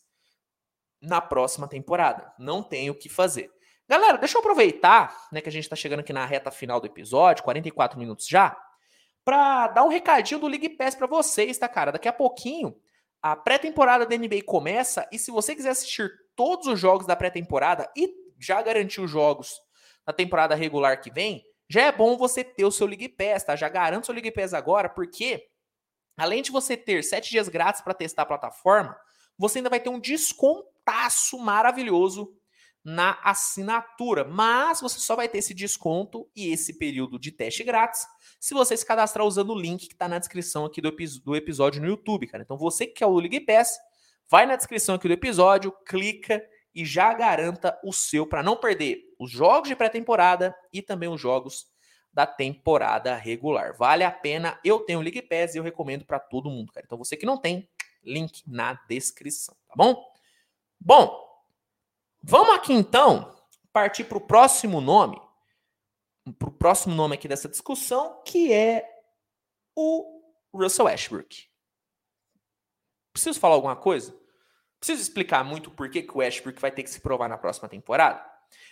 na próxima temporada. Não tem o que fazer. Galera, deixa eu aproveitar, né, que a gente está chegando aqui na reta final do episódio, 44 minutos já para dar um recadinho do League Pass para vocês, tá, cara? Daqui a pouquinho a pré-temporada da NBA começa e se você quiser assistir todos os jogos da pré-temporada e já garantir os jogos da temporada regular que vem, já é bom você ter o seu League Pass, tá? Já garante o seu League Pass agora, porque além de você ter sete dias grátis para testar a plataforma, você ainda vai ter um descontaço maravilhoso na assinatura. Mas você só vai ter esse desconto e esse período de teste grátis se você se cadastrar usando o link que está na descrição aqui do, do, episódio no YouTube, cara. Então você que quer o League Pass, vai na descrição aqui do episódio, clica e já garanta o seu para não perder os jogos de pré-temporada e também os jogos da temporada regular. Vale a pena. Eu tenho o League Pass e eu recomendo para todo mundo, cara. Então você que não tem, link na descrição, tá bom? Bom, Vamos aqui então partir para o próximo nome, para o próximo nome aqui dessa discussão, que é o Russell Westbrook. Preciso falar alguma coisa? Preciso explicar muito por que, o Westbrook vai ter que se provar na próxima temporada?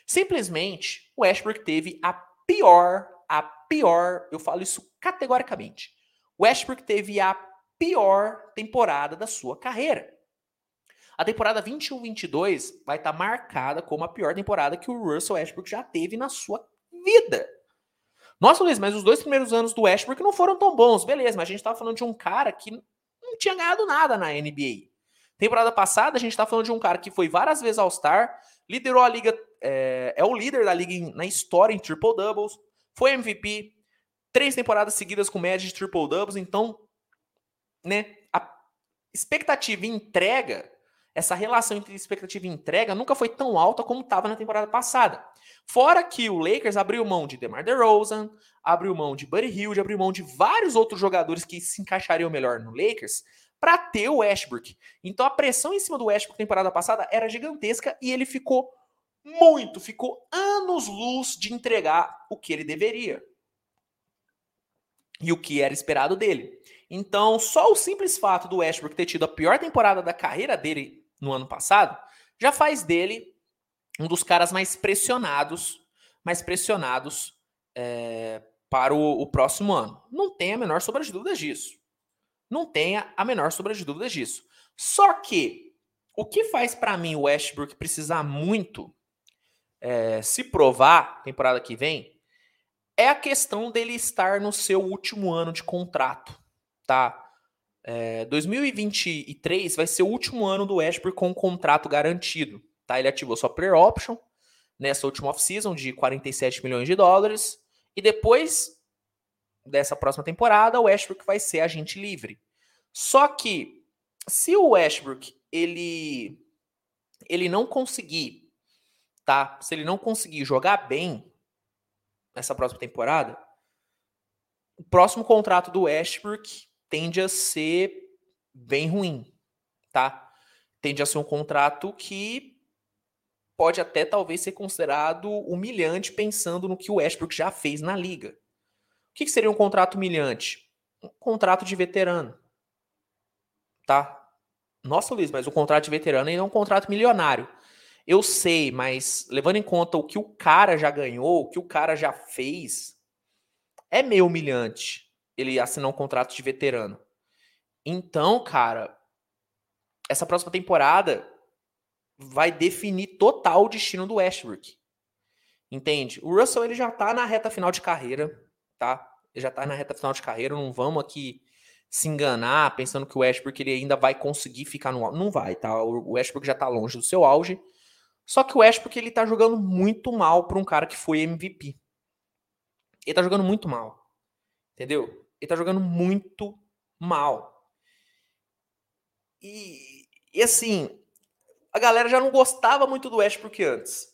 Simplesmente, o Westbrook teve a pior, a pior, eu falo isso categoricamente. O Westbrook teve a pior temporada da sua carreira. A temporada 21-22 vai estar tá marcada como a pior temporada que o Russell Westbrook já teve na sua vida. Nossa, Luiz, mas os dois primeiros anos do Westbrook não foram tão bons. Beleza, mas a gente estava falando de um cara que não tinha ganhado nada na NBA. Temporada passada, a gente está falando de um cara que foi várias vezes All-Star, liderou a liga, é, é, o líder da liga em, na história em triple-doubles, foi MVP, três temporadas seguidas com média de triple-doubles, então, né, a expectativa e entrega essa relação entre expectativa e entrega nunca foi tão alta como estava na temporada passada. Fora que o Lakers abriu mão de DeMar DeRozan, abriu mão de Buddy Hield, abriu mão de vários outros jogadores que se encaixariam melhor no Lakers para ter o Westbrook. Então a pressão em cima do Westbrook temporada passada era gigantesca e ele ficou muito, ficou anos luz de entregar o que ele deveria. E o que era esperado dele. Então, só o simples fato do Westbrook ter tido a pior temporada da carreira dele no ano passado, já faz dele um dos caras mais pressionados, mais pressionados é, para o, o, próximo ano. Não tenha a menor sombra de dúvidas disso. Não tenha a menor sombra de dúvidas disso. Só que o que faz para mim o Westbrook precisar muito é, se provar temporada que vem é a questão dele estar no seu último ano de contrato, tá? É, 2023 vai ser o último ano do Westbrook com um contrato garantido. Tá? Ele ativou sua player option nessa última off-season de 47 milhões de dólares. E depois dessa próxima temporada, o Westbrook vai ser agente livre. Só que se o Westbrook ele, ele não conseguir, tá? Se ele não conseguir jogar bem nessa próxima temporada, o próximo contrato do Westbrook tende a ser bem ruim, tá? Tende a ser um contrato que pode até talvez ser considerado humilhante pensando no que o Westbrook já fez na liga. O que, seria um contrato humilhante? Um contrato de veterano, tá? Nossa, Luiz, mas o contrato de veterano ainda é um contrato milionário. Eu sei, mas levando em conta o que o cara já ganhou, o que o cara já fez, é meio humilhante ele assinar um contrato de veterano. Então, cara, essa próxima temporada vai definir total o destino do Westbrook. Entende? O Russell ele já tá na reta final de carreira, tá? Ele já tá na reta final de carreira, não vamos aqui se enganar pensando que o Westbrook ele ainda vai conseguir ficar no não vai, tá? O Westbrook já tá longe do seu auge. Só que o Westbrook ele tá jogando muito mal para um cara que foi MVP. Ele tá jogando muito mal. Entendeu? Ele tá jogando muito mal. E, e assim, a galera já não gostava muito do Westbrook antes,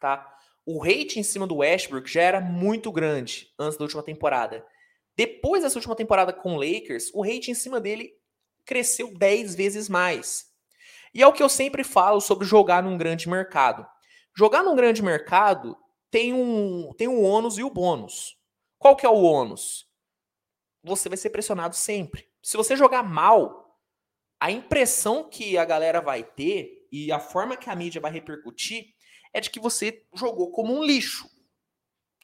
tá? O hate em cima do Westbrook já era muito grande antes da última temporada. Depois dessa última temporada com o Lakers, o hate em cima dele cresceu 10 vezes mais. E é o que eu sempre falo sobre jogar num grande mercado. Jogar num grande mercado tem um, tem um ônus e o bônus. Qual que é o ônus? Você vai ser pressionado sempre. Se você jogar mal, a impressão que a galera vai ter e a forma que a mídia vai repercutir é de que você jogou como um lixo.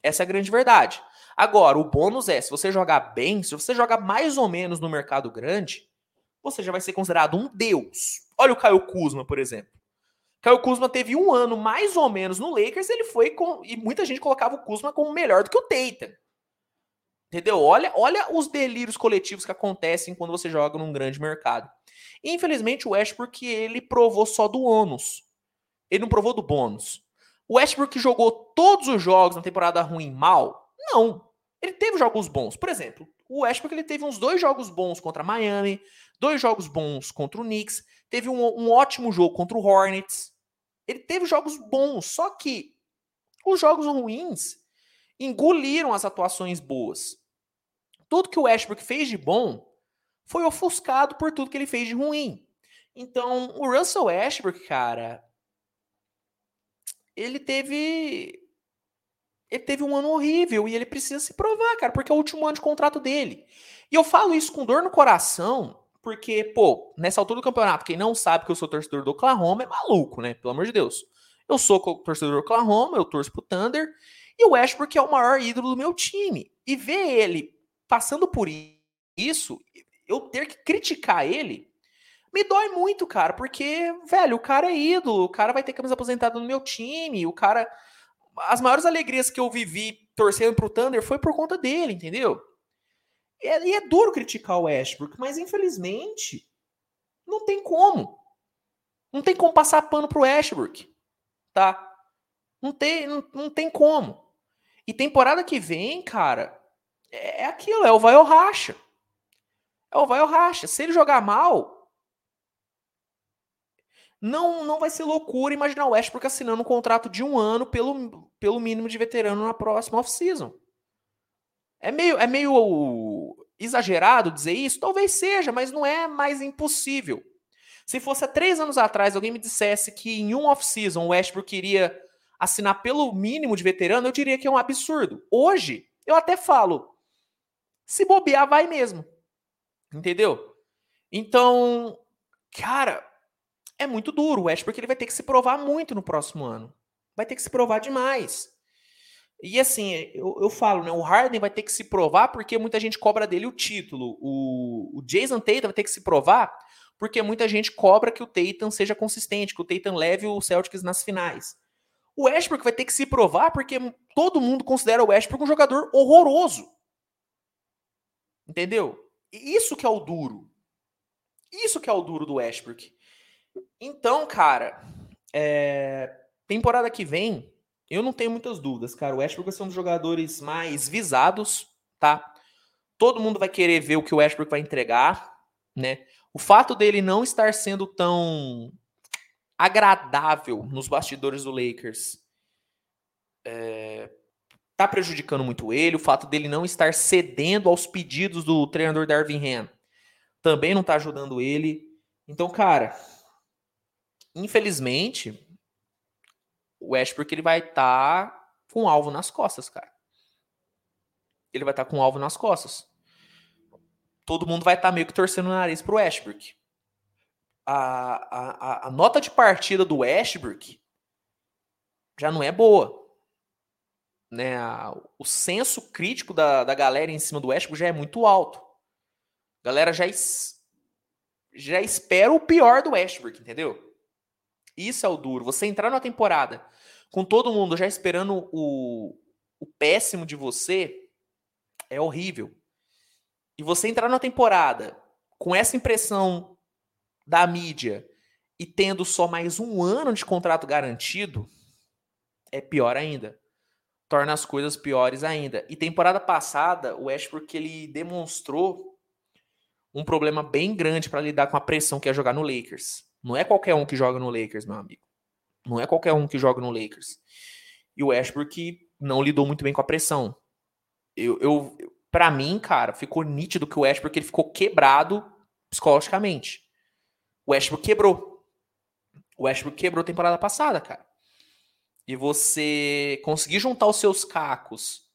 Essa é a grande verdade. Agora, o bônus é, se você jogar bem, se você jogar mais ou menos no mercado grande, você já vai ser considerado um deus. Olha o Caio Kuzma, por exemplo. Caio Kuzma teve um ano mais ou menos no Lakers, ele foi com. E muita gente colocava o Kuzma como melhor do que o Tatum. Entendeu? Olha, olha os delírios coletivos que acontecem quando você joga num grande mercado. Infelizmente, o Westbrook ele provou só do ônus. Ele não provou do bônus. O Westbrook jogou todos os jogos na temporada ruim mal? Não. Ele teve jogos bons. Por exemplo, o Westbrook ele teve uns dois jogos bons contra Miami, dois jogos bons contra o Knicks, teve um, um ótimo jogo contra o Hornets. Ele teve jogos bons, só que os jogos ruins engoliram as atuações boas. Tudo que o Westbrook fez de bom foi ofuscado por tudo que ele fez de ruim. Então, o Russell Westbrook, cara, ele teve ele teve um ano horrível e ele precisa se provar, cara, porque é o último ano de contrato dele. E eu falo isso com dor no coração, porque, pô, nessa altura do campeonato, quem não sabe que eu sou torcedor do Oklahoma é maluco, né? Pelo amor de Deus. Eu sou torcedor do Oklahoma, eu torço pro Thunder, e o Westbrook é o maior ídolo do meu time. E ver ele passando por isso, eu ter que criticar ele, me dói muito, cara, porque, velho, o cara é ídolo, o cara vai ter camisa aposentada no meu time, o cara. As maiores alegrias que eu vivi torcendo pro Thunder foi por conta dele, entendeu? E é, e é duro criticar o Westbrook, mas infelizmente não tem como. Não tem como passar pano pro Westbrook tá? Não tem, não, não tem como. E temporada que vem, cara, é, é aquilo, é o vai ou racha. É o vai ou racha. Se ele jogar mal, não não vai ser loucura imaginar o Westbrook assinando um contrato de um ano pelo, pelo mínimo de veterano na próxima off-season. É meio, é meio exagerado dizer isso? Talvez seja, mas não é mais impossível. Se fosse há três anos atrás alguém me dissesse que em um off-season o Westbrook queria assinar pelo mínimo de veterano, eu diria que é um absurdo. Hoje, eu até falo, se bobear, vai mesmo. Entendeu? Então, cara, é muito duro o Westbrook, ele vai ter que se provar muito no próximo ano. Vai ter que se provar demais. E assim, eu, eu falo, né? O Harden vai ter que se provar porque muita gente cobra dele o título. O, o Jason Tatum vai ter que se provar porque muita gente cobra que o Tatum seja consistente, que o Tatum leve o Celtics nas finais. O Westbrook vai ter que se provar porque todo mundo considera o Westbrook um jogador horroroso. Entendeu? Isso que é o duro. Isso que é o duro do Westbrook. Então, cara, é... temporada que vem, eu não tenho muitas dúvidas, cara. O Westbrook vai ser um dos jogadores mais visados, tá? Todo mundo vai querer ver o que o Westbrook vai entregar, né? O fato dele não estar sendo tão agradável nos bastidores do Lakers é, tá prejudicando muito ele. O fato dele não estar cedendo aos pedidos do treinador Darvin Ham também não tá ajudando ele. Então, cara, infelizmente, o Westbrook ele vai estar tá com alvo nas costas, cara. Ele vai estar tá com alvo nas costas todo mundo vai estar tá meio que torcendo o nariz pro Westbrook. A, a, a nota de partida do Westbrook já não é boa. Né? O senso crítico da, da galera em cima do Westbrook já é muito alto. A galera já, es, já espera o pior do Westbrook, entendeu? Isso é o duro. Você entrar na temporada com todo mundo já esperando o, o péssimo de você é horrível e você entrar na temporada com essa impressão da mídia e tendo só mais um ano de contrato garantido, é pior ainda. Torna as coisas piores ainda. E temporada passada, o Westbrook ele demonstrou um problema bem grande para lidar com a pressão que é jogar no Lakers. Não é qualquer um que joga no Lakers, meu amigo. Não é qualquer um que joga no Lakers. E o Westbrook não lidou muito bem com a pressão. Eu, eu, para mim, cara, ficou nítido que o Westbrook ele ficou quebrado psicologicamente. O Westbrook quebrou. O Westbrook quebrou temporada passada, cara. E você conseguir juntar os seus cacos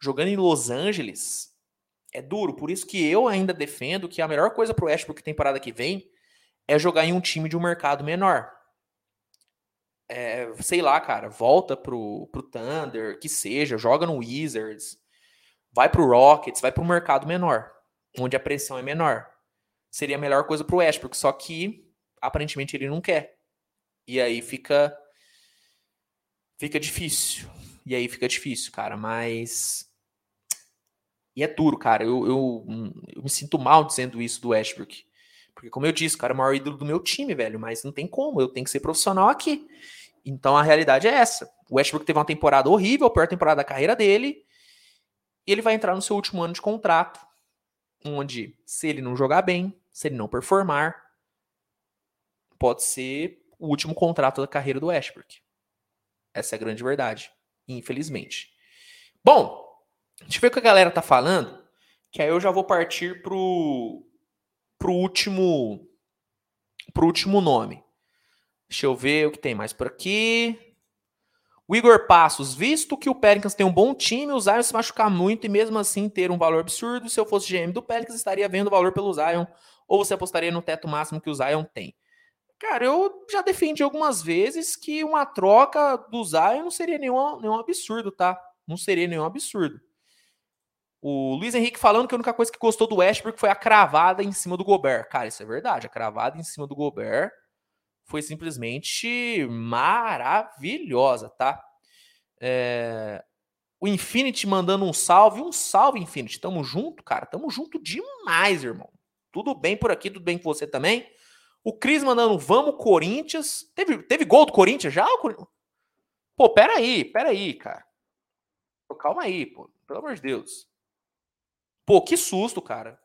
jogando em Los Angeles é duro. Por isso que eu ainda defendo que a melhor coisa pro Westbrook temporada que vem é jogar em um time de um mercado menor. É, sei lá, cara, volta pro, pro Thunder, que seja, joga no Wizards, vai para o Rockets, vai um mercado menor, onde a pressão é menor. Seria a melhor coisa para o Westbrook, só que aparentemente ele não quer. E aí fica fica difícil. E aí fica difícil, cara, mas e é duro, cara. Eu, eu, eu me sinto mal dizendo isso do Westbrook. Porque, como eu disse, cara, é o maior ídolo do meu time, velho. Mas não tem como, eu tenho que ser profissional aqui. Então a realidade é essa. O Westbrook teve uma temporada horrível, a pior temporada da carreira dele. E ele vai entrar no seu último ano de contrato, onde, se ele não jogar bem, se ele não performar, pode ser o último contrato da carreira do Westbrook. Essa é a grande verdade, infelizmente. Bom, deixa eu ver o que a galera tá falando, que aí eu já vou partir pro, pro último pro último nome. Deixa eu ver o que tem mais por aqui. O Igor Passos, visto que o Pelicans tem um bom time, o Zion se machucar muito e mesmo assim ter um valor absurdo, se eu fosse GM do Pelicans, estaria vendo o valor pelo Zion, ou você apostaria no teto máximo que o Zion tem? Cara, eu já defendi algumas vezes que uma troca do Zion não seria nenhum, nenhum absurdo, tá? Não seria nenhum absurdo. O Luiz Henrique falando que a única coisa que gostou do Westbrook foi a cravada em cima do Gobert. Cara, isso é verdade. A cravada em cima do Gobert foi simplesmente maravilhosa, tá? É... O Infinity mandando um salve. Um salve, Infinity. Tamo junto, cara. Tamo junto demais, irmão. Tudo bem por aqui, tudo bem com você também? O Cris mandando vamos, Corinthians. Teve, teve gol do Corinthians já? Pô, peraí, peraí, cara. Pô, calma aí, pô. Pelo amor de Deus. Pô, que susto, cara.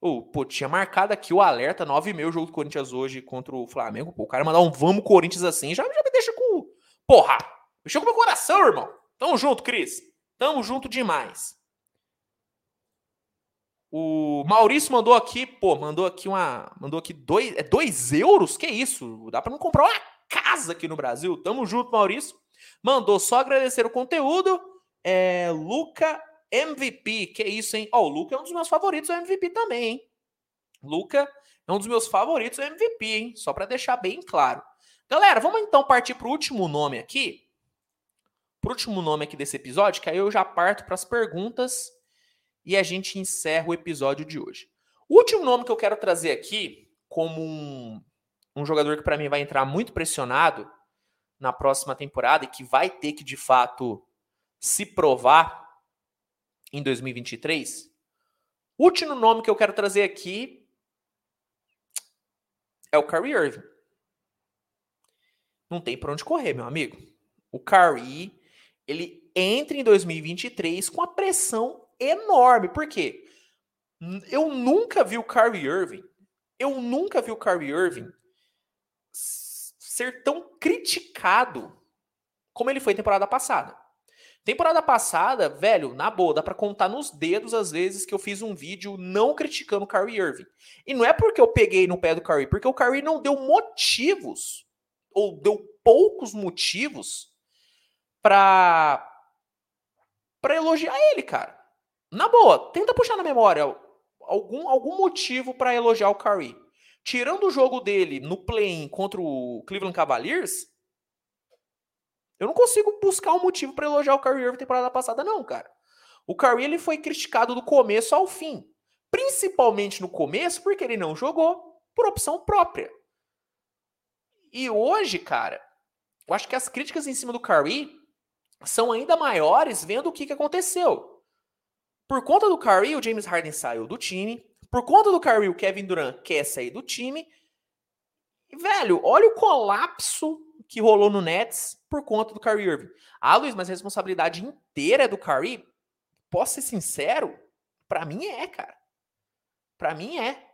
Oh, pô, tinha marcado aqui o alerta 9 e o jogo do Corinthians hoje contra o Flamengo. Pô, o cara mandar um vamos Corinthians assim, já, já me deixa com. Porra! Mexeu com meu coração, irmão. Tamo junto, Cris. Tamo junto demais. O Maurício mandou aqui, pô, mandou aqui uma. Mandou aqui dois. É dois euros? Que isso? Dá pra não comprar uma casa aqui no Brasil. Tamo junto, Maurício. Mandou só agradecer o conteúdo. É, Luca MVP, que isso, hein? Ó, oh, o Luca é um dos meus favoritos MVP também, hein? Luca é um dos meus favoritos MVP, hein? Só para deixar bem claro. Galera, vamos então partir para o último nome aqui. Pro último nome aqui desse episódio, que aí eu já parto para as perguntas e a gente encerra o episódio de hoje. O último nome que eu quero trazer aqui, como um, um jogador que para mim vai entrar muito pressionado na próxima temporada e que vai ter que de fato se provar em 2023. O último nome que eu quero trazer aqui é o Kyrie Irving. Não tem para onde correr, meu amigo. O Kyrie, ele entra em 2023 com a pressão enorme. Por quê? Eu nunca vi o Kyrie Irving, eu nunca vi o Kyrie Irving ser tão criticado como ele foi temporada passada. Temporada passada, velho, na boa, dá pra contar nos dedos as vezes que eu fiz um vídeo não criticando o Kyrie Irving. E não é porque eu peguei no pé do Kyrie, porque o Kyrie não deu motivos, ou deu poucos motivos pra, pra elogiar ele, cara. Na boa, tenta puxar na memória algum, algum motivo para elogiar o Kyrie. Tirando o jogo dele no play-in contra o Cleveland Cavaliers, eu não consigo buscar um motivo para elogiar o Kyrie Irving temporada passada, não, cara. O Kyrie ele foi criticado do começo ao fim. Principalmente no começo, porque ele não jogou por opção própria. E hoje, cara, eu acho que as críticas em cima do Kyrie são ainda maiores vendo o que, que aconteceu. Por conta do Kyrie, o James Harden saiu do time. Por conta do Kyrie, o Kevin Durant quer sair do time. E, velho, olha o colapso que rolou no Nets por conta do Kyrie Irving. Ah, Luiz, mas a responsabilidade inteira é do Kyrie? Posso ser sincero? Para mim é, cara. Para mim é.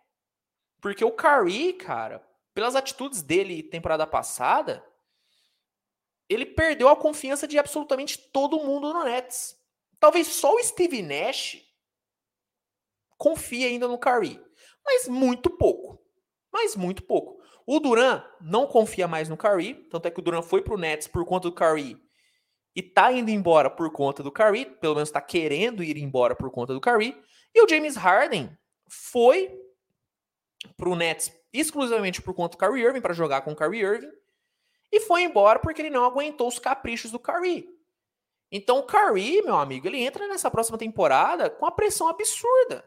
Porque o Kyrie, cara, pelas atitudes dele temporada passada, ele perdeu a confiança de absolutamente todo mundo no Nets. Talvez só o Steve Nash confie ainda no Kyrie, mas muito pouco. Mas muito pouco. O Duran não confia mais no Curry, tanto é que o Duran foi pro Nets por conta do Curry e tá indo embora por conta do Curry, pelo menos tá querendo ir embora por conta do Curry. E o James Harden foi pro Nets exclusivamente por conta do Kyrie Irving para jogar com o Kyrie Irving e foi embora porque ele não aguentou os caprichos do Kyrie. Então o Kyrie, meu amigo, ele entra nessa próxima temporada com a pressão absurda.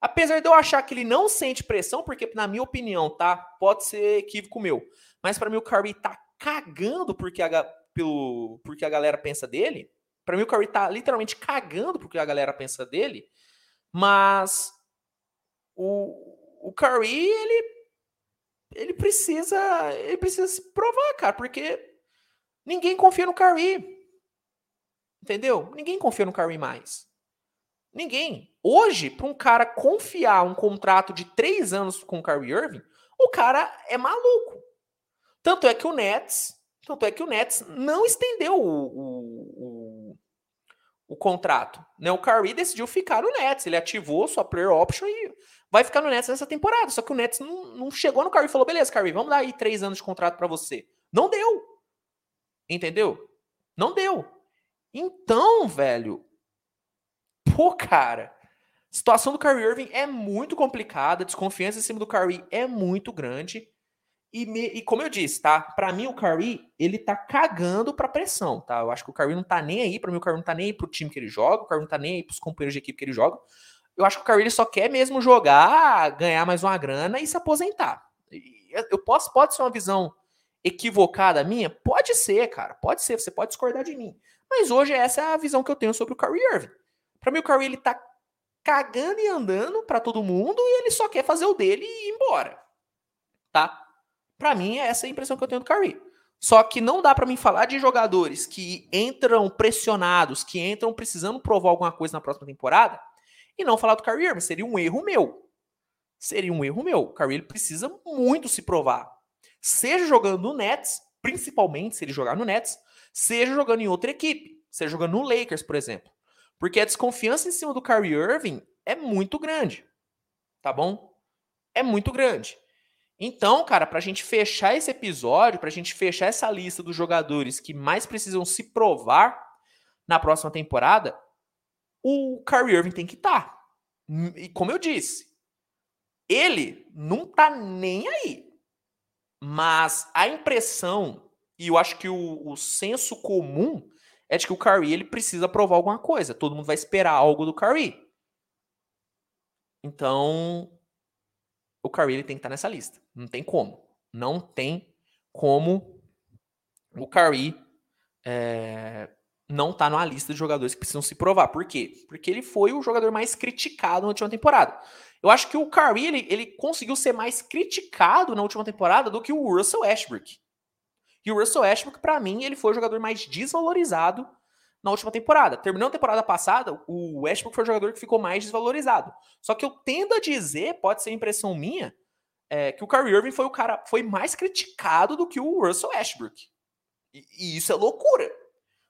Apesar de eu achar que ele não sente pressão, porque na minha opinião, tá? Pode ser equívoco meu. Mas para mim o Curry tá cagando porque a, pelo, porque a galera pensa dele. Para mim o Curry tá literalmente cagando porque a galera pensa dele. Mas o, o Curry, ele ele precisa ele precisa se provar, cara, porque ninguém confia no Curry. Entendeu? Ninguém confia no Curry mais. Ninguém. Hoje, para um cara confiar um contrato de três anos com o Kyrie Irving, o cara é maluco. Tanto é que o Nets, tanto é que o Nets não estendeu o, o, o, o contrato. Né? O Kyrie decidiu ficar no Nets. Ele ativou sua player option e vai ficar no Nets nessa temporada. Só que o Nets não, não chegou no Kyrie e falou: beleza, Kyrie, vamos dar aí três anos de contrato para você. Não deu. Entendeu? Não deu. Então, velho, pô, cara, a situação do Kyrie Irving é muito complicada, a desconfiança em cima do Kyrie é muito grande. E, me, e como eu disse, tá? Para mim o Kyrie, ele tá cagando pra pressão, tá? Eu acho que o Kyrie não tá nem aí, para mim o Kyrie não tá nem aí pro time que ele joga, o Kyrie não tá nem aí pros companheiros de equipe que ele joga. Eu acho que o Kyrie ele só quer mesmo jogar, ganhar mais uma grana e se aposentar. Eu posso pode ser uma visão equivocada minha? Pode ser, cara. Pode ser, você pode discordar de mim. Mas hoje essa é a visão que eu tenho sobre o Kyrie Irving. Para mim o Kyrie ele tá cagando e andando para todo mundo e ele só quer fazer o dele e ir embora. Tá? Para mim, é essa a impressão que eu tenho do Curry. Só que não dá para mim falar de jogadores que entram pressionados, que entram precisando provar alguma coisa na próxima temporada, e não falar do Kyrie Irving. Seria um erro meu. Seria um erro meu. O Kyrie precisa muito se provar. Seja jogando no Nets, principalmente se ele jogar no Nets, seja jogando em outra equipe, seja jogando no Lakers, por exemplo. Porque a desconfiança em cima do Kyrie Irving é muito grande. Tá bom? É muito grande. Então, cara, para a gente fechar esse episódio, para a gente fechar essa lista dos jogadores que mais precisam se provar na próxima temporada, o Kyrie Irving tem que estar. Tá. E como eu disse, ele não tá nem aí. Mas a impressão, e eu acho que o, o senso comum, é de que o Kyrie ele precisa provar alguma coisa. Todo mundo vai esperar algo do Kyrie. Então, o Curry ele tem que estar tá nessa lista. Não tem como. Não tem como o Curry é, não tá numa lista de jogadores que precisam se provar. Por quê? Porque ele foi o jogador mais criticado na última temporada. Eu acho que o Curry ele, ele conseguiu ser mais criticado na última temporada do que o Russell Westbrook. E o Russell Westbrook, para mim, ele foi o jogador mais desvalorizado na última temporada. Terminou a temporada passada, o Westbrook foi o jogador que ficou mais desvalorizado. Só que eu tendo a dizer, pode ser impressão minha, é, que o Kyrie Irving foi o cara foi mais criticado do que o Russell Westbrook. E, e, isso é loucura.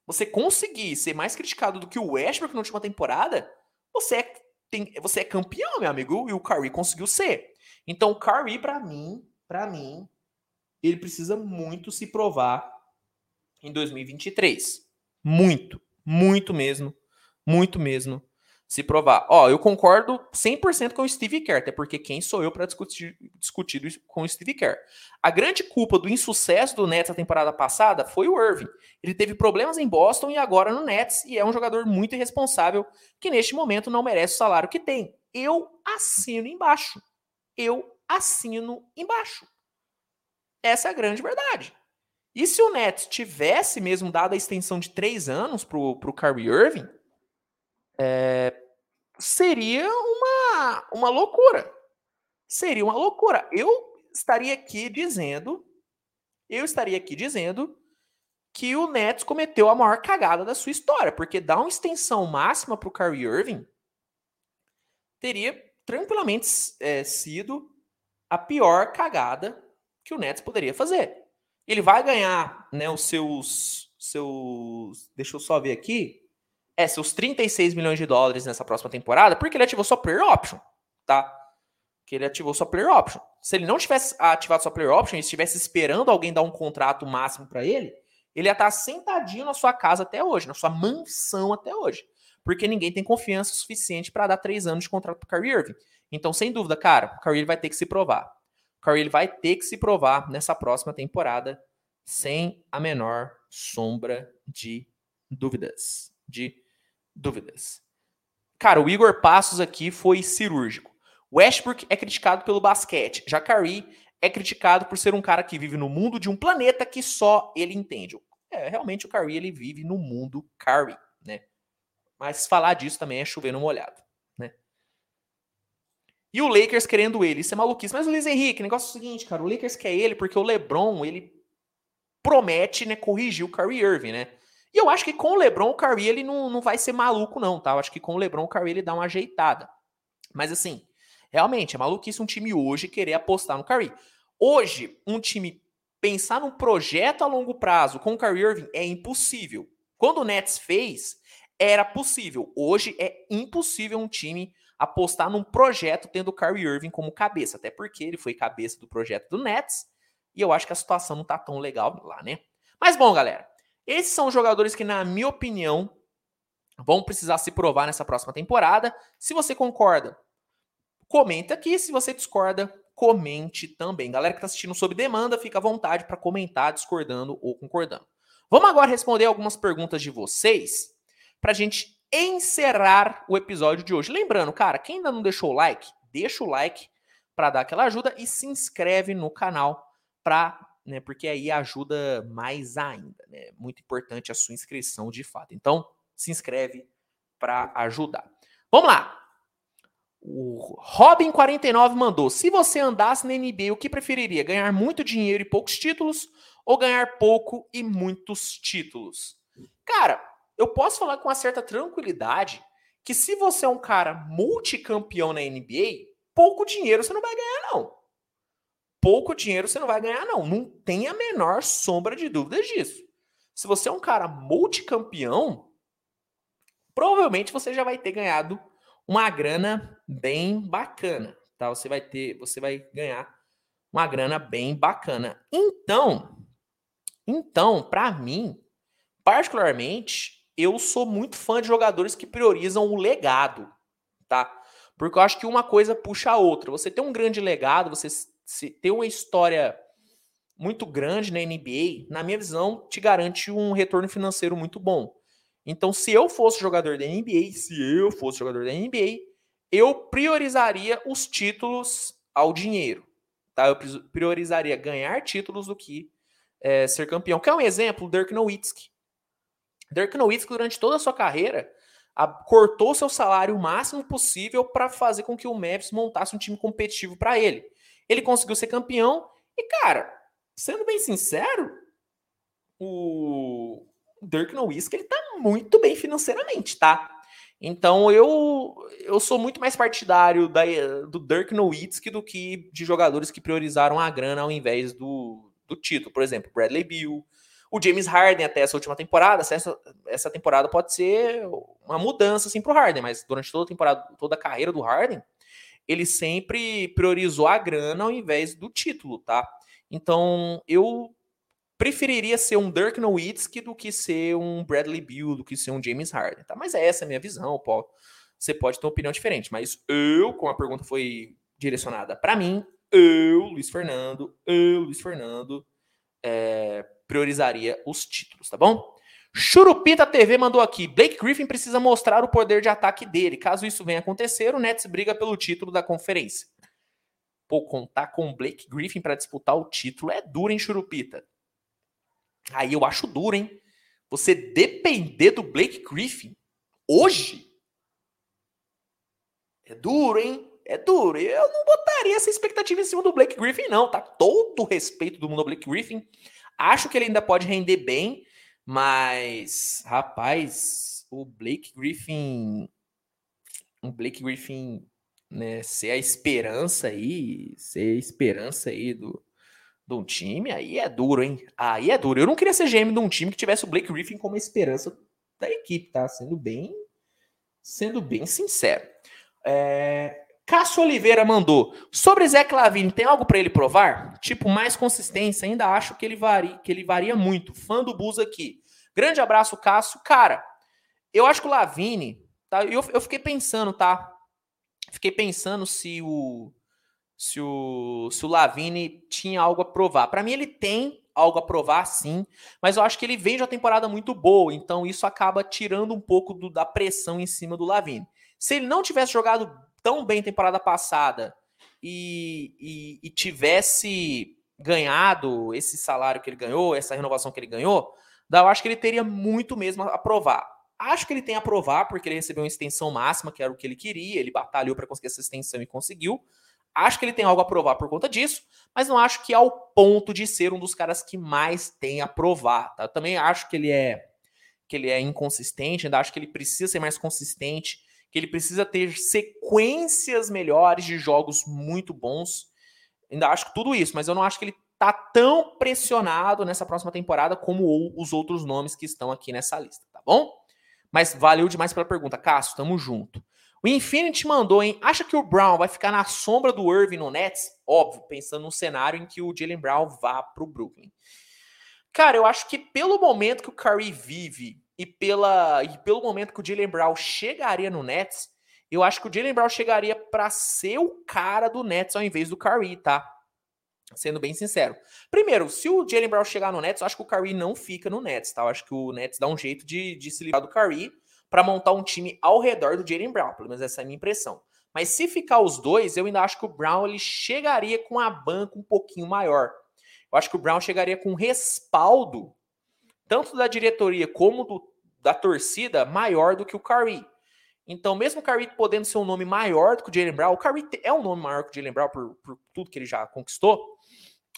Você conseguir ser mais criticado do que o Westbrook na última temporada, você é, tem, você é campeão, meu amigo, e o Kyrie conseguiu ser. Então, o Kyrie, para mim, para mim, ele precisa muito se provar em 2023. Muito, muito mesmo, muito mesmo se provar. Ó, eu concordo 100% com o Steve Kerr, até porque quem sou eu para discutir, discutir com o Steve Kerr? A grande culpa do insucesso do Nets na temporada passada foi o Irving. Ele teve problemas em Boston e agora no Nets e é um jogador muito irresponsável que neste momento não merece o salário que tem. Eu assino embaixo. Eu assino embaixo. Essa é a grande verdade. E se o Nets tivesse mesmo dado a extensão de três anos para o Kyrie Irving, é, seria uma, uma loucura. Seria uma loucura. Eu estaria aqui dizendo, eu estaria aqui dizendo que o Nets cometeu a maior cagada da sua história, porque dar uma extensão máxima para o Kyrie Irving teria tranquilamente é, sido a pior cagada que o Nets poderia fazer. Ele vai ganhar, né, os seus seus, deixa eu só ver aqui, é seus 36 milhões de dólares nessa próxima temporada, porque ele ativou sua player option, tá? Que ele ativou sua player option. Se ele não tivesse ativado sua player option e estivesse esperando alguém dar um contrato máximo para ele, ele ia estar sentadinho na sua casa até hoje, na sua mansão até hoje. Porque ninguém tem confiança suficiente para dar três anos de contrato para Kyrie Irving. Então, sem dúvida, cara, o Kyrie vai ter que se provar. Curry ele vai ter que se provar nessa próxima temporada sem a menor sombra de dúvidas. De dúvidas. Cara, o Igor Passos aqui foi cirúrgico. Westbrook é criticado pelo basquete. Já Curry é criticado por ser um cara que vive no mundo de um planeta que só ele entende. É, realmente o Curry ele vive no mundo Curry, né? Mas falar disso também é chover no molhado. E o Lakers querendo ele. Isso é maluquice. Mas o Luiz Henrique, negócio é o seguinte, cara. O Lakers quer ele porque o LeBron, ele promete, né, corrigir o Kyrie Irving, né? E eu acho que com o LeBron, o Kyrie, ele não, não vai ser maluco, não, tá? Eu acho que com o LeBron, o Kyrie, ele dá uma ajeitada. Mas, assim, realmente, é maluquice um time hoje querer apostar no Kyrie. Hoje, um time pensar num projeto a longo prazo com o Kyrie Irving é impossível. Quando o Nets fez, era possível. Hoje é impossível um time apostar num projeto tendo o Kyrie Irving como cabeça, até porque ele foi cabeça do projeto do Nets, e eu acho que a situação não tá tão legal lá, né? Mas bom, galera, Esses são os jogadores que, na minha opinião, vão precisar se provar nessa próxima temporada. Se você concorda, comenta aqui. Se você discorda, comente também. Galera que está assistindo sob demanda, fica à vontade para comentar discordando ou concordando. Vamos agora responder algumas perguntas de vocês para a gente encerrar o episódio de hoje. Lembrando, cara, quem ainda não deixou o like, deixa o like para dar aquela ajuda e se inscreve no canal para, né, porque aí ajuda mais ainda, né? Muito importante a sua inscrição de fato. Então, se inscreve para ajudar. Vamos lá. O Robin49 mandou: se você andasse na NBA, o que preferiria? Ganhar muito dinheiro e poucos títulos ou ganhar pouco e muitos títulos? Cara, eu posso falar com uma certa tranquilidade que se você é um cara multicampeão na NBA, pouco dinheiro você não vai ganhar, não. Pouco dinheiro você não vai ganhar, não. Não tem a menor sombra de dúvidas disso. Se você é um cara multicampeão, provavelmente você já vai ter ganhado uma grana bem bacana, tá? Você vai ter, você vai ganhar uma grana bem bacana. Então, então, para mim, particularmente, eu sou muito fã de jogadores que priorizam o legado, tá? Porque eu acho que uma coisa puxa a outra. Você tem um grande legado, você ter uma história muito grande na NBA, na minha visão, te garante um retorno financeiro muito bom. Então, se eu fosse jogador da NBA, se eu fosse jogador da NBA, eu priorizaria os títulos ao dinheiro. Tá? Eu priorizaria ganhar títulos do que é, ser campeão. Quer um exemplo? Dirk Nowitzki. Dirk Nowitzki, durante toda a sua carreira, a, cortou seu salário o máximo possível para fazer com que o Memphis montasse um time competitivo para ele. Ele conseguiu ser campeão e, cara, sendo bem sincero, o Dirk Nowitzki ele tá muito bem financeiramente, tá? Então eu eu sou muito mais partidário da, do Dirk Nowitzki do que de jogadores que priorizaram a grana ao invés do, do título. Por exemplo, Bradley Beal, o James Harden até essa última temporada. Essa, essa temporada pode ser uma mudança assim pro Harden, mas durante toda a temporada, toda a carreira do Harden, ele sempre priorizou a grana ao invés do título, tá? Então eu preferiria ser um Dirk Nowitzki do que ser um Bradley Beal, do que ser um James Harden, tá? Mas essa é a minha visão, Paulo. Você pode ter uma opinião diferente, mas eu, como a pergunta foi direcionada para mim, eu, Luiz Fernando, eu, Luiz Fernando, é, priorizaria os títulos, tá bom? Churupita TV mandou aqui: Blake Griffin precisa mostrar o poder de ataque dele. Caso isso venha acontecer, o Nets briga pelo título da conferência. Pô, contar com Blake Griffin para disputar o título é duro, hein, Churupita? Aí eu acho duro, hein? Você depender do Blake Griffin hoje é duro, hein? É duro. Eu não botaria essa expectativa em cima do Blake Griffin, não. Tá todo o respeito do mundo ao Blake Griffin. Acho que ele ainda pode render bem, mas, rapaz, o Blake Griffin. O Blake Griffin, né, ser a esperança aí, ser a esperança aí do, de um time, aí é duro, hein? Aí é duro. Eu não queria ser GM de um time que tivesse o Blake Griffin como esperança da equipe, tá? Sendo bem, sendo bem sincero. É... Cássio Oliveira mandou. Sobre Zé Clavini, tem algo para ele provar? Tipo, mais consistência. Ainda acho que ele, varia, que ele varia muito. Fã do Bus aqui. Grande abraço, Cássio. Cara, eu acho que o Lavini. Tá? Eu, eu fiquei pensando, tá? Fiquei pensando se o se o, se o Lavine tinha algo a provar. Para mim, ele tem algo a provar, sim, mas eu acho que ele vem de uma temporada muito boa, então isso acaba tirando um pouco do, da pressão em cima do Lavine. Se ele não tivesse jogado tão bem temporada passada e, e, e tivesse ganhado esse salário que ele ganhou, essa renovação que ele ganhou, eu acho que ele teria muito mesmo a provar. Acho que ele tem a provar, porque ele recebeu uma extensão máxima, que era o que ele queria, ele batalhou para conseguir essa extensão e conseguiu. Acho que ele tem algo a provar por conta disso, mas não acho que é ao ponto de ser um dos caras que mais tem a provar. Tá? Eu também acho que ele é que ele é inconsistente, ainda acho que ele precisa ser mais consistente, que ele precisa ter sequências melhores de jogos muito bons. Ainda acho que tudo isso, mas eu não acho que ele tá tão pressionado nessa próxima temporada como os outros nomes que estão aqui nessa lista, tá bom? Mas valeu demais pela pergunta, Cássio, tamo junto. O Infinity mandou, hein? Acha que o Brown vai ficar na sombra do Irving no Nets? Óbvio, pensando no cenário em que o Jalen Brown vá para o Brooklyn. Cara, eu acho que pelo momento que o Curry vive e, pela, e pelo momento que o Jalen Brown chegaria no Nets, eu acho que o Jalen Brown chegaria para ser o cara do Nets ao invés do Curry, tá? Sendo bem sincero. Primeiro, se o Jalen Brown chegar no Nets, eu acho que o Curry não fica no Nets, tá? Eu acho que o Nets dá um jeito de, de se livrar do Curry para montar um time ao redor do Jalen Brown, pelo menos essa é a minha impressão. Mas se ficar os dois, eu ainda acho que o Brown ele chegaria com a banca um pouquinho maior. Eu acho que o Brown chegaria com respaldo, tanto da diretoria como do, da torcida, maior do que o Curry. Então, mesmo o Curry podendo ser um nome maior do que o Jalen Brown, o Curry é um nome maior que o Jalen Brown por, por tudo que ele já conquistou.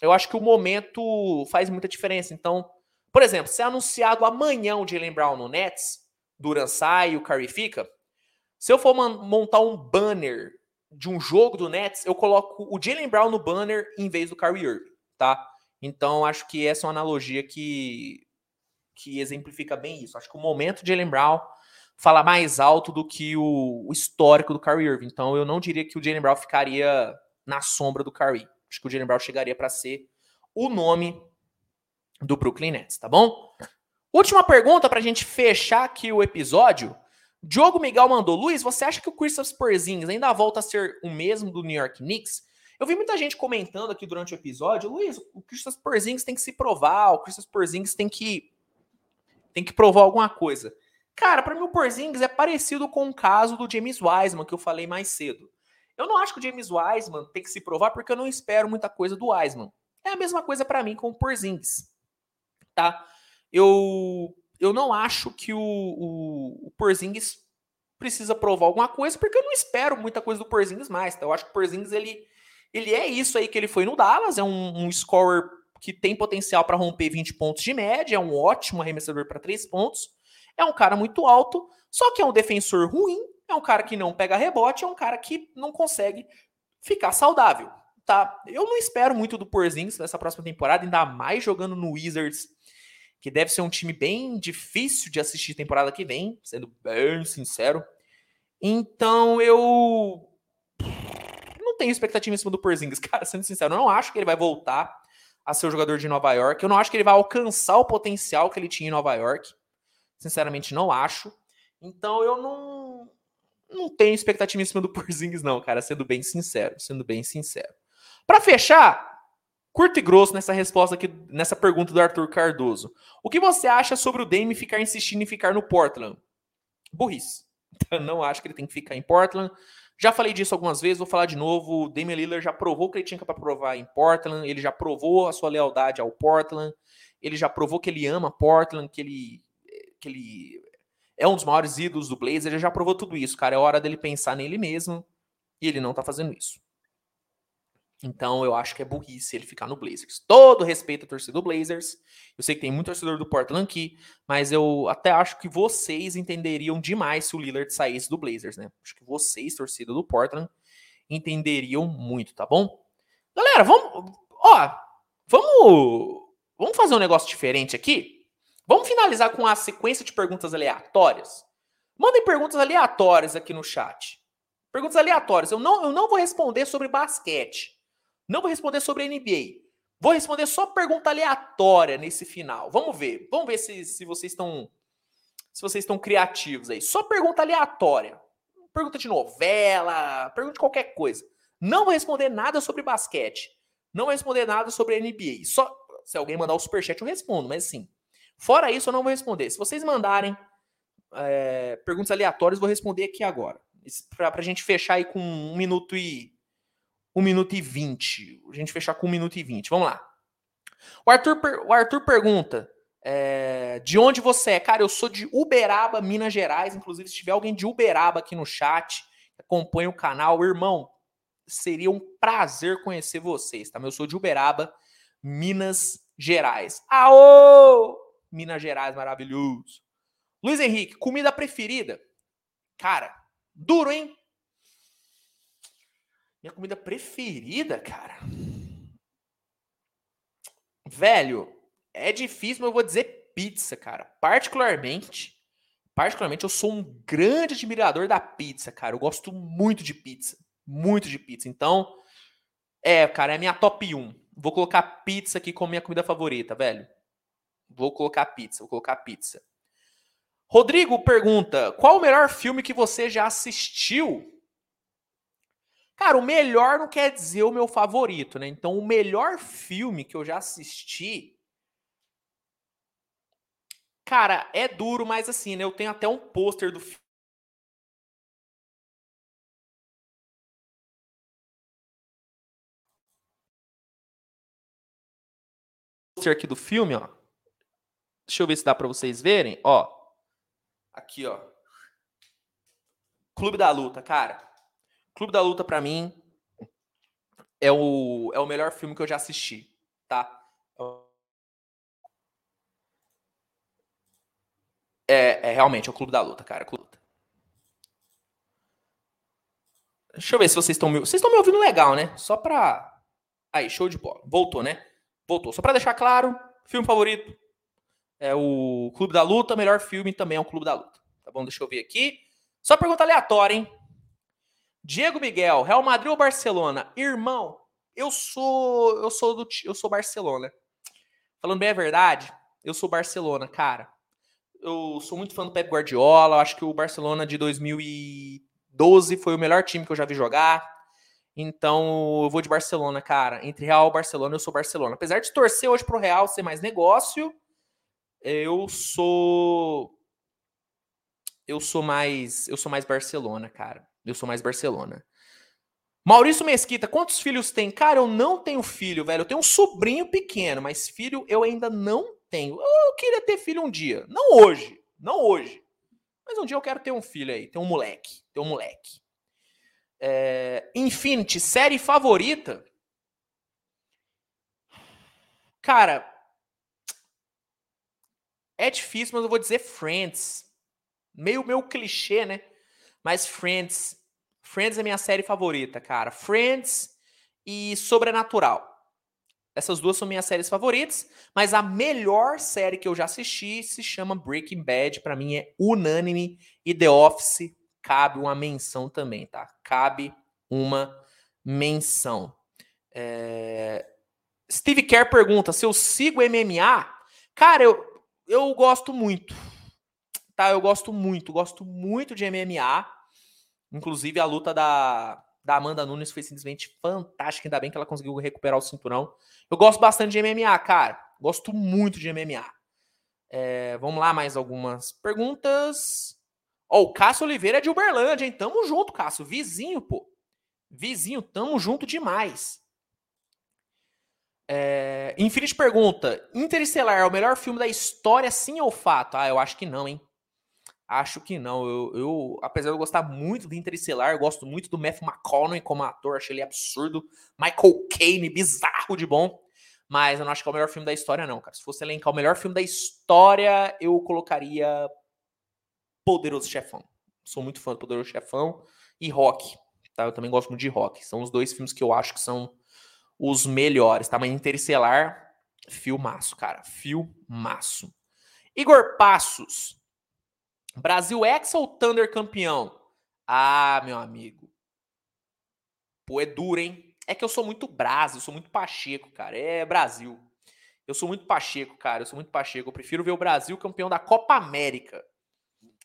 Eu acho que o momento faz muita diferença. Então, por exemplo, se é anunciado amanhã o Jalen Brown no Nets, Duran sai e o Curry fica. Se eu for montar um banner de um jogo do Nets, eu coloco o Jalen Brown no banner em vez do Kyrie Irving, tá? Então, acho que essa é uma analogia que, que exemplifica bem isso. Acho que o momento de Jalen Brown fala mais alto do que o, o, histórico do Kyrie Irving. Então, eu não diria que o Jalen Brown ficaria na sombra do Kyrie. Acho que o Jalen Brown chegaria para ser o nome do Brooklyn Nets, tá bom? Última pergunta para a gente fechar aqui o episódio. Diogo Miguel mandou: Luiz, você acha que o Christopher Porzingis ainda volta a ser o mesmo do New York Knicks? Eu vi muita gente comentando aqui durante o episódio, Luiz, o Christopher Porzingis tem que se provar, o Christopher Porzingis tem que tem que provar alguma coisa. Cara, para mim o Porzingis é parecido com o caso do James Wiseman que eu falei mais cedo. Eu não acho que o James Wiseman tem que se provar porque eu não espero muita coisa do Wiseman. É a mesma coisa para mim com o Porzingis. Tá? Eu eu não acho que o, o, o Porzingis precisa provar alguma coisa, porque eu não espero muita coisa do Porzingis mais. Tá? Eu acho que o Porzingis, ele, ele é isso aí que ele foi no Dallas, é um, um scorer que tem potencial para romper 20 pontos de média, é um ótimo arremessador para 3 pontos, é um cara muito alto, só que é um defensor ruim, é um cara que não pega rebote, é um cara que não consegue ficar saudável, tá? Eu não espero muito do Porzingis nessa próxima temporada, ainda mais jogando no Wizards, que deve ser um time bem difícil de assistir temporada que vem, sendo bem sincero. Então eu não tenho expectativa em cima do Porzingis, cara, sendo sincero, eu não acho que ele vai voltar a ser o jogador de Nova York. Eu não acho que ele vai alcançar o potencial que ele tinha em Nova York. Sinceramente, não acho. Então eu não não tenho expectativa em cima do Porzingis não, cara, sendo bem sincero, sendo bem sincero. Para fechar, Curto e grosso nessa resposta aqui, nessa pergunta do Arthur Cardoso. O que você acha sobre o Dame ficar insistindo em ficar no Portland? Burrice. Eu não acho que ele tem que ficar em Portland. Já falei disso algumas vezes, vou falar de novo. O Damian Lillard já provou que ele tinha para provar em Portland, ele já provou a sua lealdade ao Portland, ele já provou que ele ama Portland, que ele, que ele é um dos maiores ídolos do Blazers, ele já provou tudo isso, cara. É hora dele pensar nele mesmo e ele não tá fazendo isso. Então eu acho que é burrice ele ficar no Blazers. Todo respeito à torcida do Blazers. Eu sei que tem muito torcedor do Portland aqui, mas eu até acho que vocês entenderiam demais se o Lillard saísse do Blazers, né? Acho que vocês, torcida do Portland, entenderiam muito, tá bom? Galera, vamos, ó, vamos, vamos fazer um negócio diferente aqui. Vamos finalizar com a sequência de perguntas aleatórias. Mandem perguntas aleatórias aqui no chat. Perguntas aleatórias. Eu não, eu não vou responder sobre basquete. Não vou responder sobre a NBA. Vou responder só pergunta aleatória nesse final. Vamos ver. Vamos ver se, se vocês estão se vocês estão criativos aí. Só pergunta aleatória. Pergunta de novela, pergunta de qualquer coisa. Não vou responder nada sobre basquete. Não vou responder nada sobre NBA. Só se alguém mandar o superchat eu respondo, mas sim. Fora isso eu não vou responder. Se vocês mandarem é, perguntas aleatórias, vou responder aqui agora. Para a gente fechar aí com um minuto e 1 minuto e 20. A gente fechar com 1 minuto e 20. Vamos lá. O Arthur, o Arthur pergunta: é, de onde você é? Cara, eu sou de Uberaba, Minas Gerais. Inclusive, se tiver alguém de Uberaba aqui no chat, acompanha o canal, irmão, seria um prazer conhecer vocês, tá? Eu sou de Uberaba, Minas Gerais. Aô! Minas Gerais, maravilhoso. Luiz Henrique, comida preferida? Cara, duro, hein? Minha comida preferida, cara. Velho, é difícil, mas eu vou dizer pizza, cara. Particularmente, particularmente eu sou um grande admirador da pizza, cara. Eu gosto muito de pizza, muito de pizza. Então, é, cara, é a minha top 1. Vou colocar pizza aqui como minha comida favorita, velho. Vou colocar pizza, vou colocar pizza. Rodrigo pergunta: qual o melhor filme que você já assistiu? Cara, o melhor não quer dizer o meu favorito, né? Então, o melhor filme que eu já assisti. Cara, é duro, mas assim, né? Eu tenho até um pôster do filme. Aqui do filme, ó. Deixa eu ver se dá para vocês verem, ó. Aqui, ó. Clube da Luta, cara. Clube da Luta, para mim, é o, é o melhor filme que eu já assisti, tá? É, é realmente é o Clube da Luta, cara. Clube da Luta. Deixa eu ver se vocês estão me... Vocês estão me ouvindo legal, né? Só pra... Aí, show de bola. Voltou, né? Voltou. Só pra deixar claro, filme favorito é o Clube da Luta, melhor filme também é o Clube da Luta. Tá bom? Deixa eu ver aqui. Só pergunta aleatória, hein? Diego Miguel, Real Madrid ou Barcelona? Irmão, eu sou eu sou do eu sou Barcelona. Falando bem a verdade, eu sou Barcelona, cara. Eu sou muito fã do Pep Guardiola, acho que o Barcelona de 2012 foi o melhor time que eu já vi jogar. Então, eu vou de Barcelona, cara. Entre Real e Barcelona, eu sou Barcelona. Apesar de torcer hoje pro Real ser mais negócio, eu sou eu sou mais eu sou mais Barcelona, cara. Eu sou mais Barcelona. Maurício Mesquita, quantos filhos tem? Cara, eu não tenho filho, velho. Eu tenho um sobrinho pequeno, mas filho eu ainda não tenho. Eu queria ter filho um dia. Não hoje. Não hoje. Mas um dia eu quero ter um filho aí. Ter um moleque. Ter um moleque. É... Infinity, série favorita? Cara, é difícil, mas eu vou dizer Friends. Meio meu clichê, né? Mas Friends. Friends é minha série favorita, cara. Friends e Sobrenatural. Essas duas são minhas séries favoritas, mas a melhor série que eu já assisti se chama Breaking Bad, para mim é unânime e The Office cabe uma menção também, tá? Cabe uma menção. É... Steve Kerr pergunta se eu sigo MMA. Cara, eu, eu gosto muito. Tá, eu gosto muito, gosto muito de MMA. Inclusive, a luta da, da Amanda Nunes foi simplesmente fantástica. Ainda bem que ela conseguiu recuperar o cinturão. Eu gosto bastante de MMA, cara. Gosto muito de MMA. É, vamos lá, mais algumas perguntas. Ó, oh, o Cássio Oliveira é de Uberlândia, hein? Tamo junto, Cássio. Vizinho, pô. Vizinho, tamo junto demais. É... Infinite pergunta: Interestelar é o melhor filme da história, sim ou fato? Ah, eu acho que não, hein? Acho que não. Eu, eu, apesar de eu gostar muito do Interestelar, eu gosto muito do Matthew McConaughey como ator, achei ele absurdo. Michael Caine, bizarro de bom. Mas eu não acho que é o melhor filme da história, não, cara. Se fosse elencar o melhor filme da história, eu colocaria Poderoso Chefão. Sou muito fã do Poderoso Chefão e Rock. Tá? Eu também gosto muito de Rock. São os dois filmes que eu acho que são os melhores, tá? Mas Interestelar, filmaço, cara. Filmaço. Igor Passos. Brasil ex ou Thunder campeão? Ah, meu amigo. Pô, é duro, hein? É que eu sou muito brasa, eu sou muito pacheco, cara. É Brasil. Eu sou muito pacheco, cara. Eu sou muito pacheco. Eu prefiro ver o Brasil campeão da Copa América.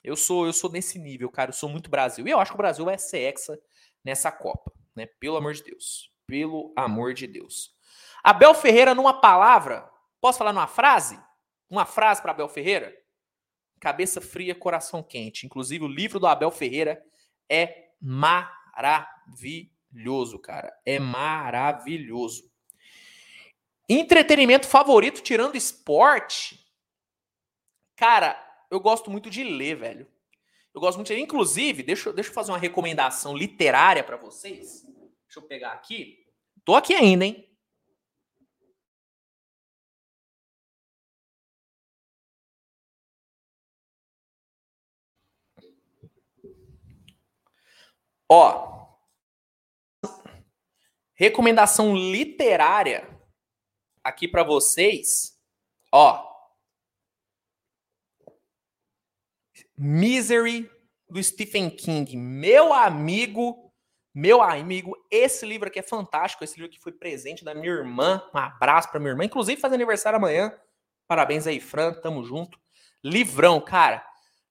Eu sou, eu sou nesse nível, cara. Eu sou muito Brasil. E eu acho que o Brasil vai ser hexa nessa Copa, né? Pelo amor de Deus. Pelo amor de Deus. Abel Ferreira numa palavra. Posso falar numa frase? Uma frase para Abel Ferreira? Cabeça fria, coração quente. Inclusive, o livro do Abel Ferreira é maravilhoso, cara. É maravilhoso. Entretenimento favorito, tirando esporte. Cara, eu gosto muito de ler, velho. Eu gosto muito de ler. Inclusive, deixa, deixa eu fazer uma recomendação literária para vocês. Deixa eu pegar aqui. Tô aqui ainda, hein? Ó, recomendação literária aqui para vocês. Ó, Misery do Stephen King. Meu amigo, meu amigo, esse livro aqui é fantástico. Esse livro aqui foi presente da minha irmã. Um abraço para minha irmã. Inclusive faz aniversário amanhã. Parabéns aí, Fran, tamo junto. Livrão, cara.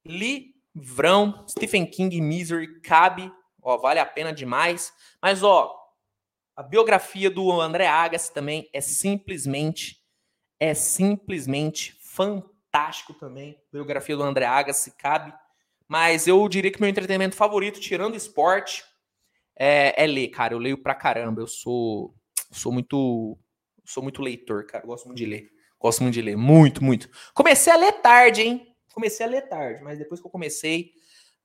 Livrão, Stephen King, Misery, cabe, ó, vale a pena demais. Mas, ó, a biografia do André Agassi também é simplesmente, é simplesmente fantástico também. A biografia do André Agassi cabe. Mas eu diria que meu entretenimento favorito, tirando esporte, é, é ler, cara. Eu leio pra caramba. Eu sou, sou muito, sou muito leitor, cara. Eu gosto muito de ler. Gosto muito de ler. Muito, muito. Comecei a ler tarde, hein? Comecei a ler tarde, mas depois que eu comecei,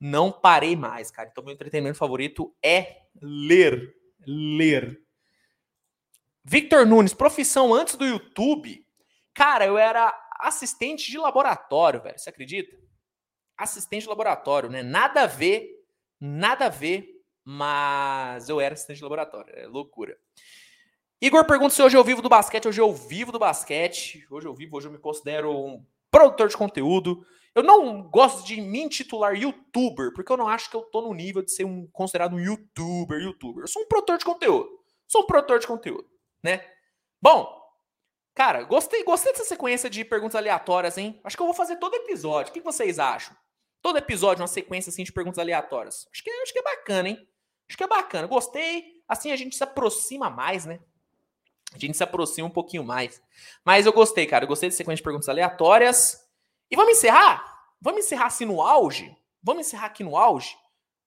não parei mais, cara. Então, meu entretenimento favorito é ler. Ler. Victor Nunes, profissão antes do YouTube. Cara, eu era assistente de laboratório, velho. Você acredita? Assistente de laboratório, né? Nada a ver, nada a ver, mas eu era assistente de laboratório. É loucura. Igor pergunta se hoje eu vivo do basquete. Hoje eu vivo do basquete. Hoje eu vivo, hoje eu me considero um produtor de conteúdo. Eu não gosto de me intitular youtuber, porque eu não acho que eu tô no nível de ser um considerado um youtuber, youtuber. Eu sou um produtor de conteúdo. Sou um produtor de conteúdo, né? Bom, cara, gostei, gostei dessa sequência de perguntas aleatórias, hein? Acho que eu vou fazer todo episódio. O que vocês acham? Todo episódio, uma sequência assim de perguntas aleatórias. Acho que, acho que é bacana, hein? Acho que é bacana. Gostei. Assim a gente se aproxima mais, né? a gente se aproxima um pouquinho mais. Mas eu gostei, cara. Eu gostei de sequência de perguntas aleatórias. E vamos encerrar? Vamos encerrar assim no auge? Vamos encerrar aqui no auge?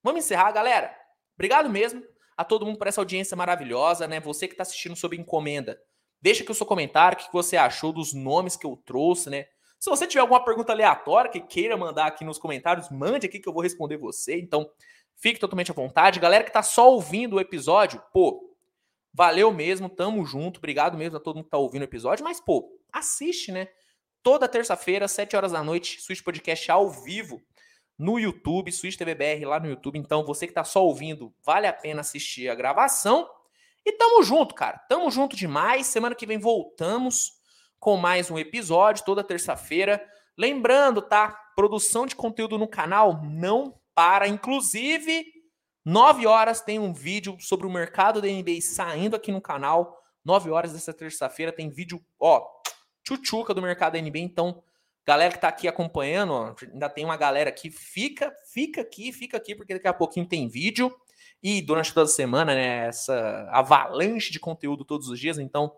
Vamos encerrar, galera. Obrigado mesmo a todo mundo por essa audiência maravilhosa, né? Você que está assistindo sob encomenda, deixa aqui o seu comentário, o que você achou dos nomes que eu trouxe, né? Se você tiver alguma pergunta aleatória que queira mandar aqui nos comentários, mande aqui que eu vou responder você. Então, fique totalmente à vontade. Galera que está só ouvindo o episódio, pô, Valeu mesmo, tamo junto. Obrigado mesmo a todo mundo que tá ouvindo o episódio. Mas, pô, assiste, né? Toda terça-feira, 7 horas da noite, Switch Podcast ao vivo no YouTube, Switch TVBR lá no YouTube. Então, você que tá só ouvindo, vale a pena assistir a gravação. E tamo junto, cara. Tamo junto demais. Semana que vem voltamos com mais um episódio, toda terça-feira. Lembrando, tá? Produção de conteúdo no canal não para. Inclusive, 9 horas tem um vídeo sobre o mercado da NBA saindo aqui no canal. 9 horas dessa terça-feira tem vídeo, ó, tchutchuca do mercado da NBA. Então, galera que tá aqui acompanhando, ainda tem uma galera aqui. Fica, fica aqui, fica aqui, porque daqui a pouquinho tem vídeo. E durante toda a semana, né, essa avalanche de conteúdo todos os dias. Então,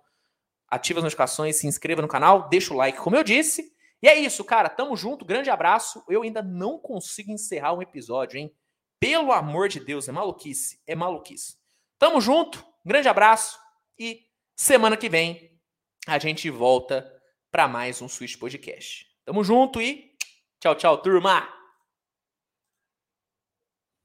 ativa as notificações, se inscreva no canal, deixa o like, como eu disse. E é isso, cara. Tamo junto, grande abraço. Eu ainda não consigo encerrar um episódio, hein? Pelo amor de Deus, é maluquice. É maluquice. Tamo junto, grande abraço e semana que vem a gente volta para mais um Switch Podcast. Tamo junto e tchau, tchau, turma!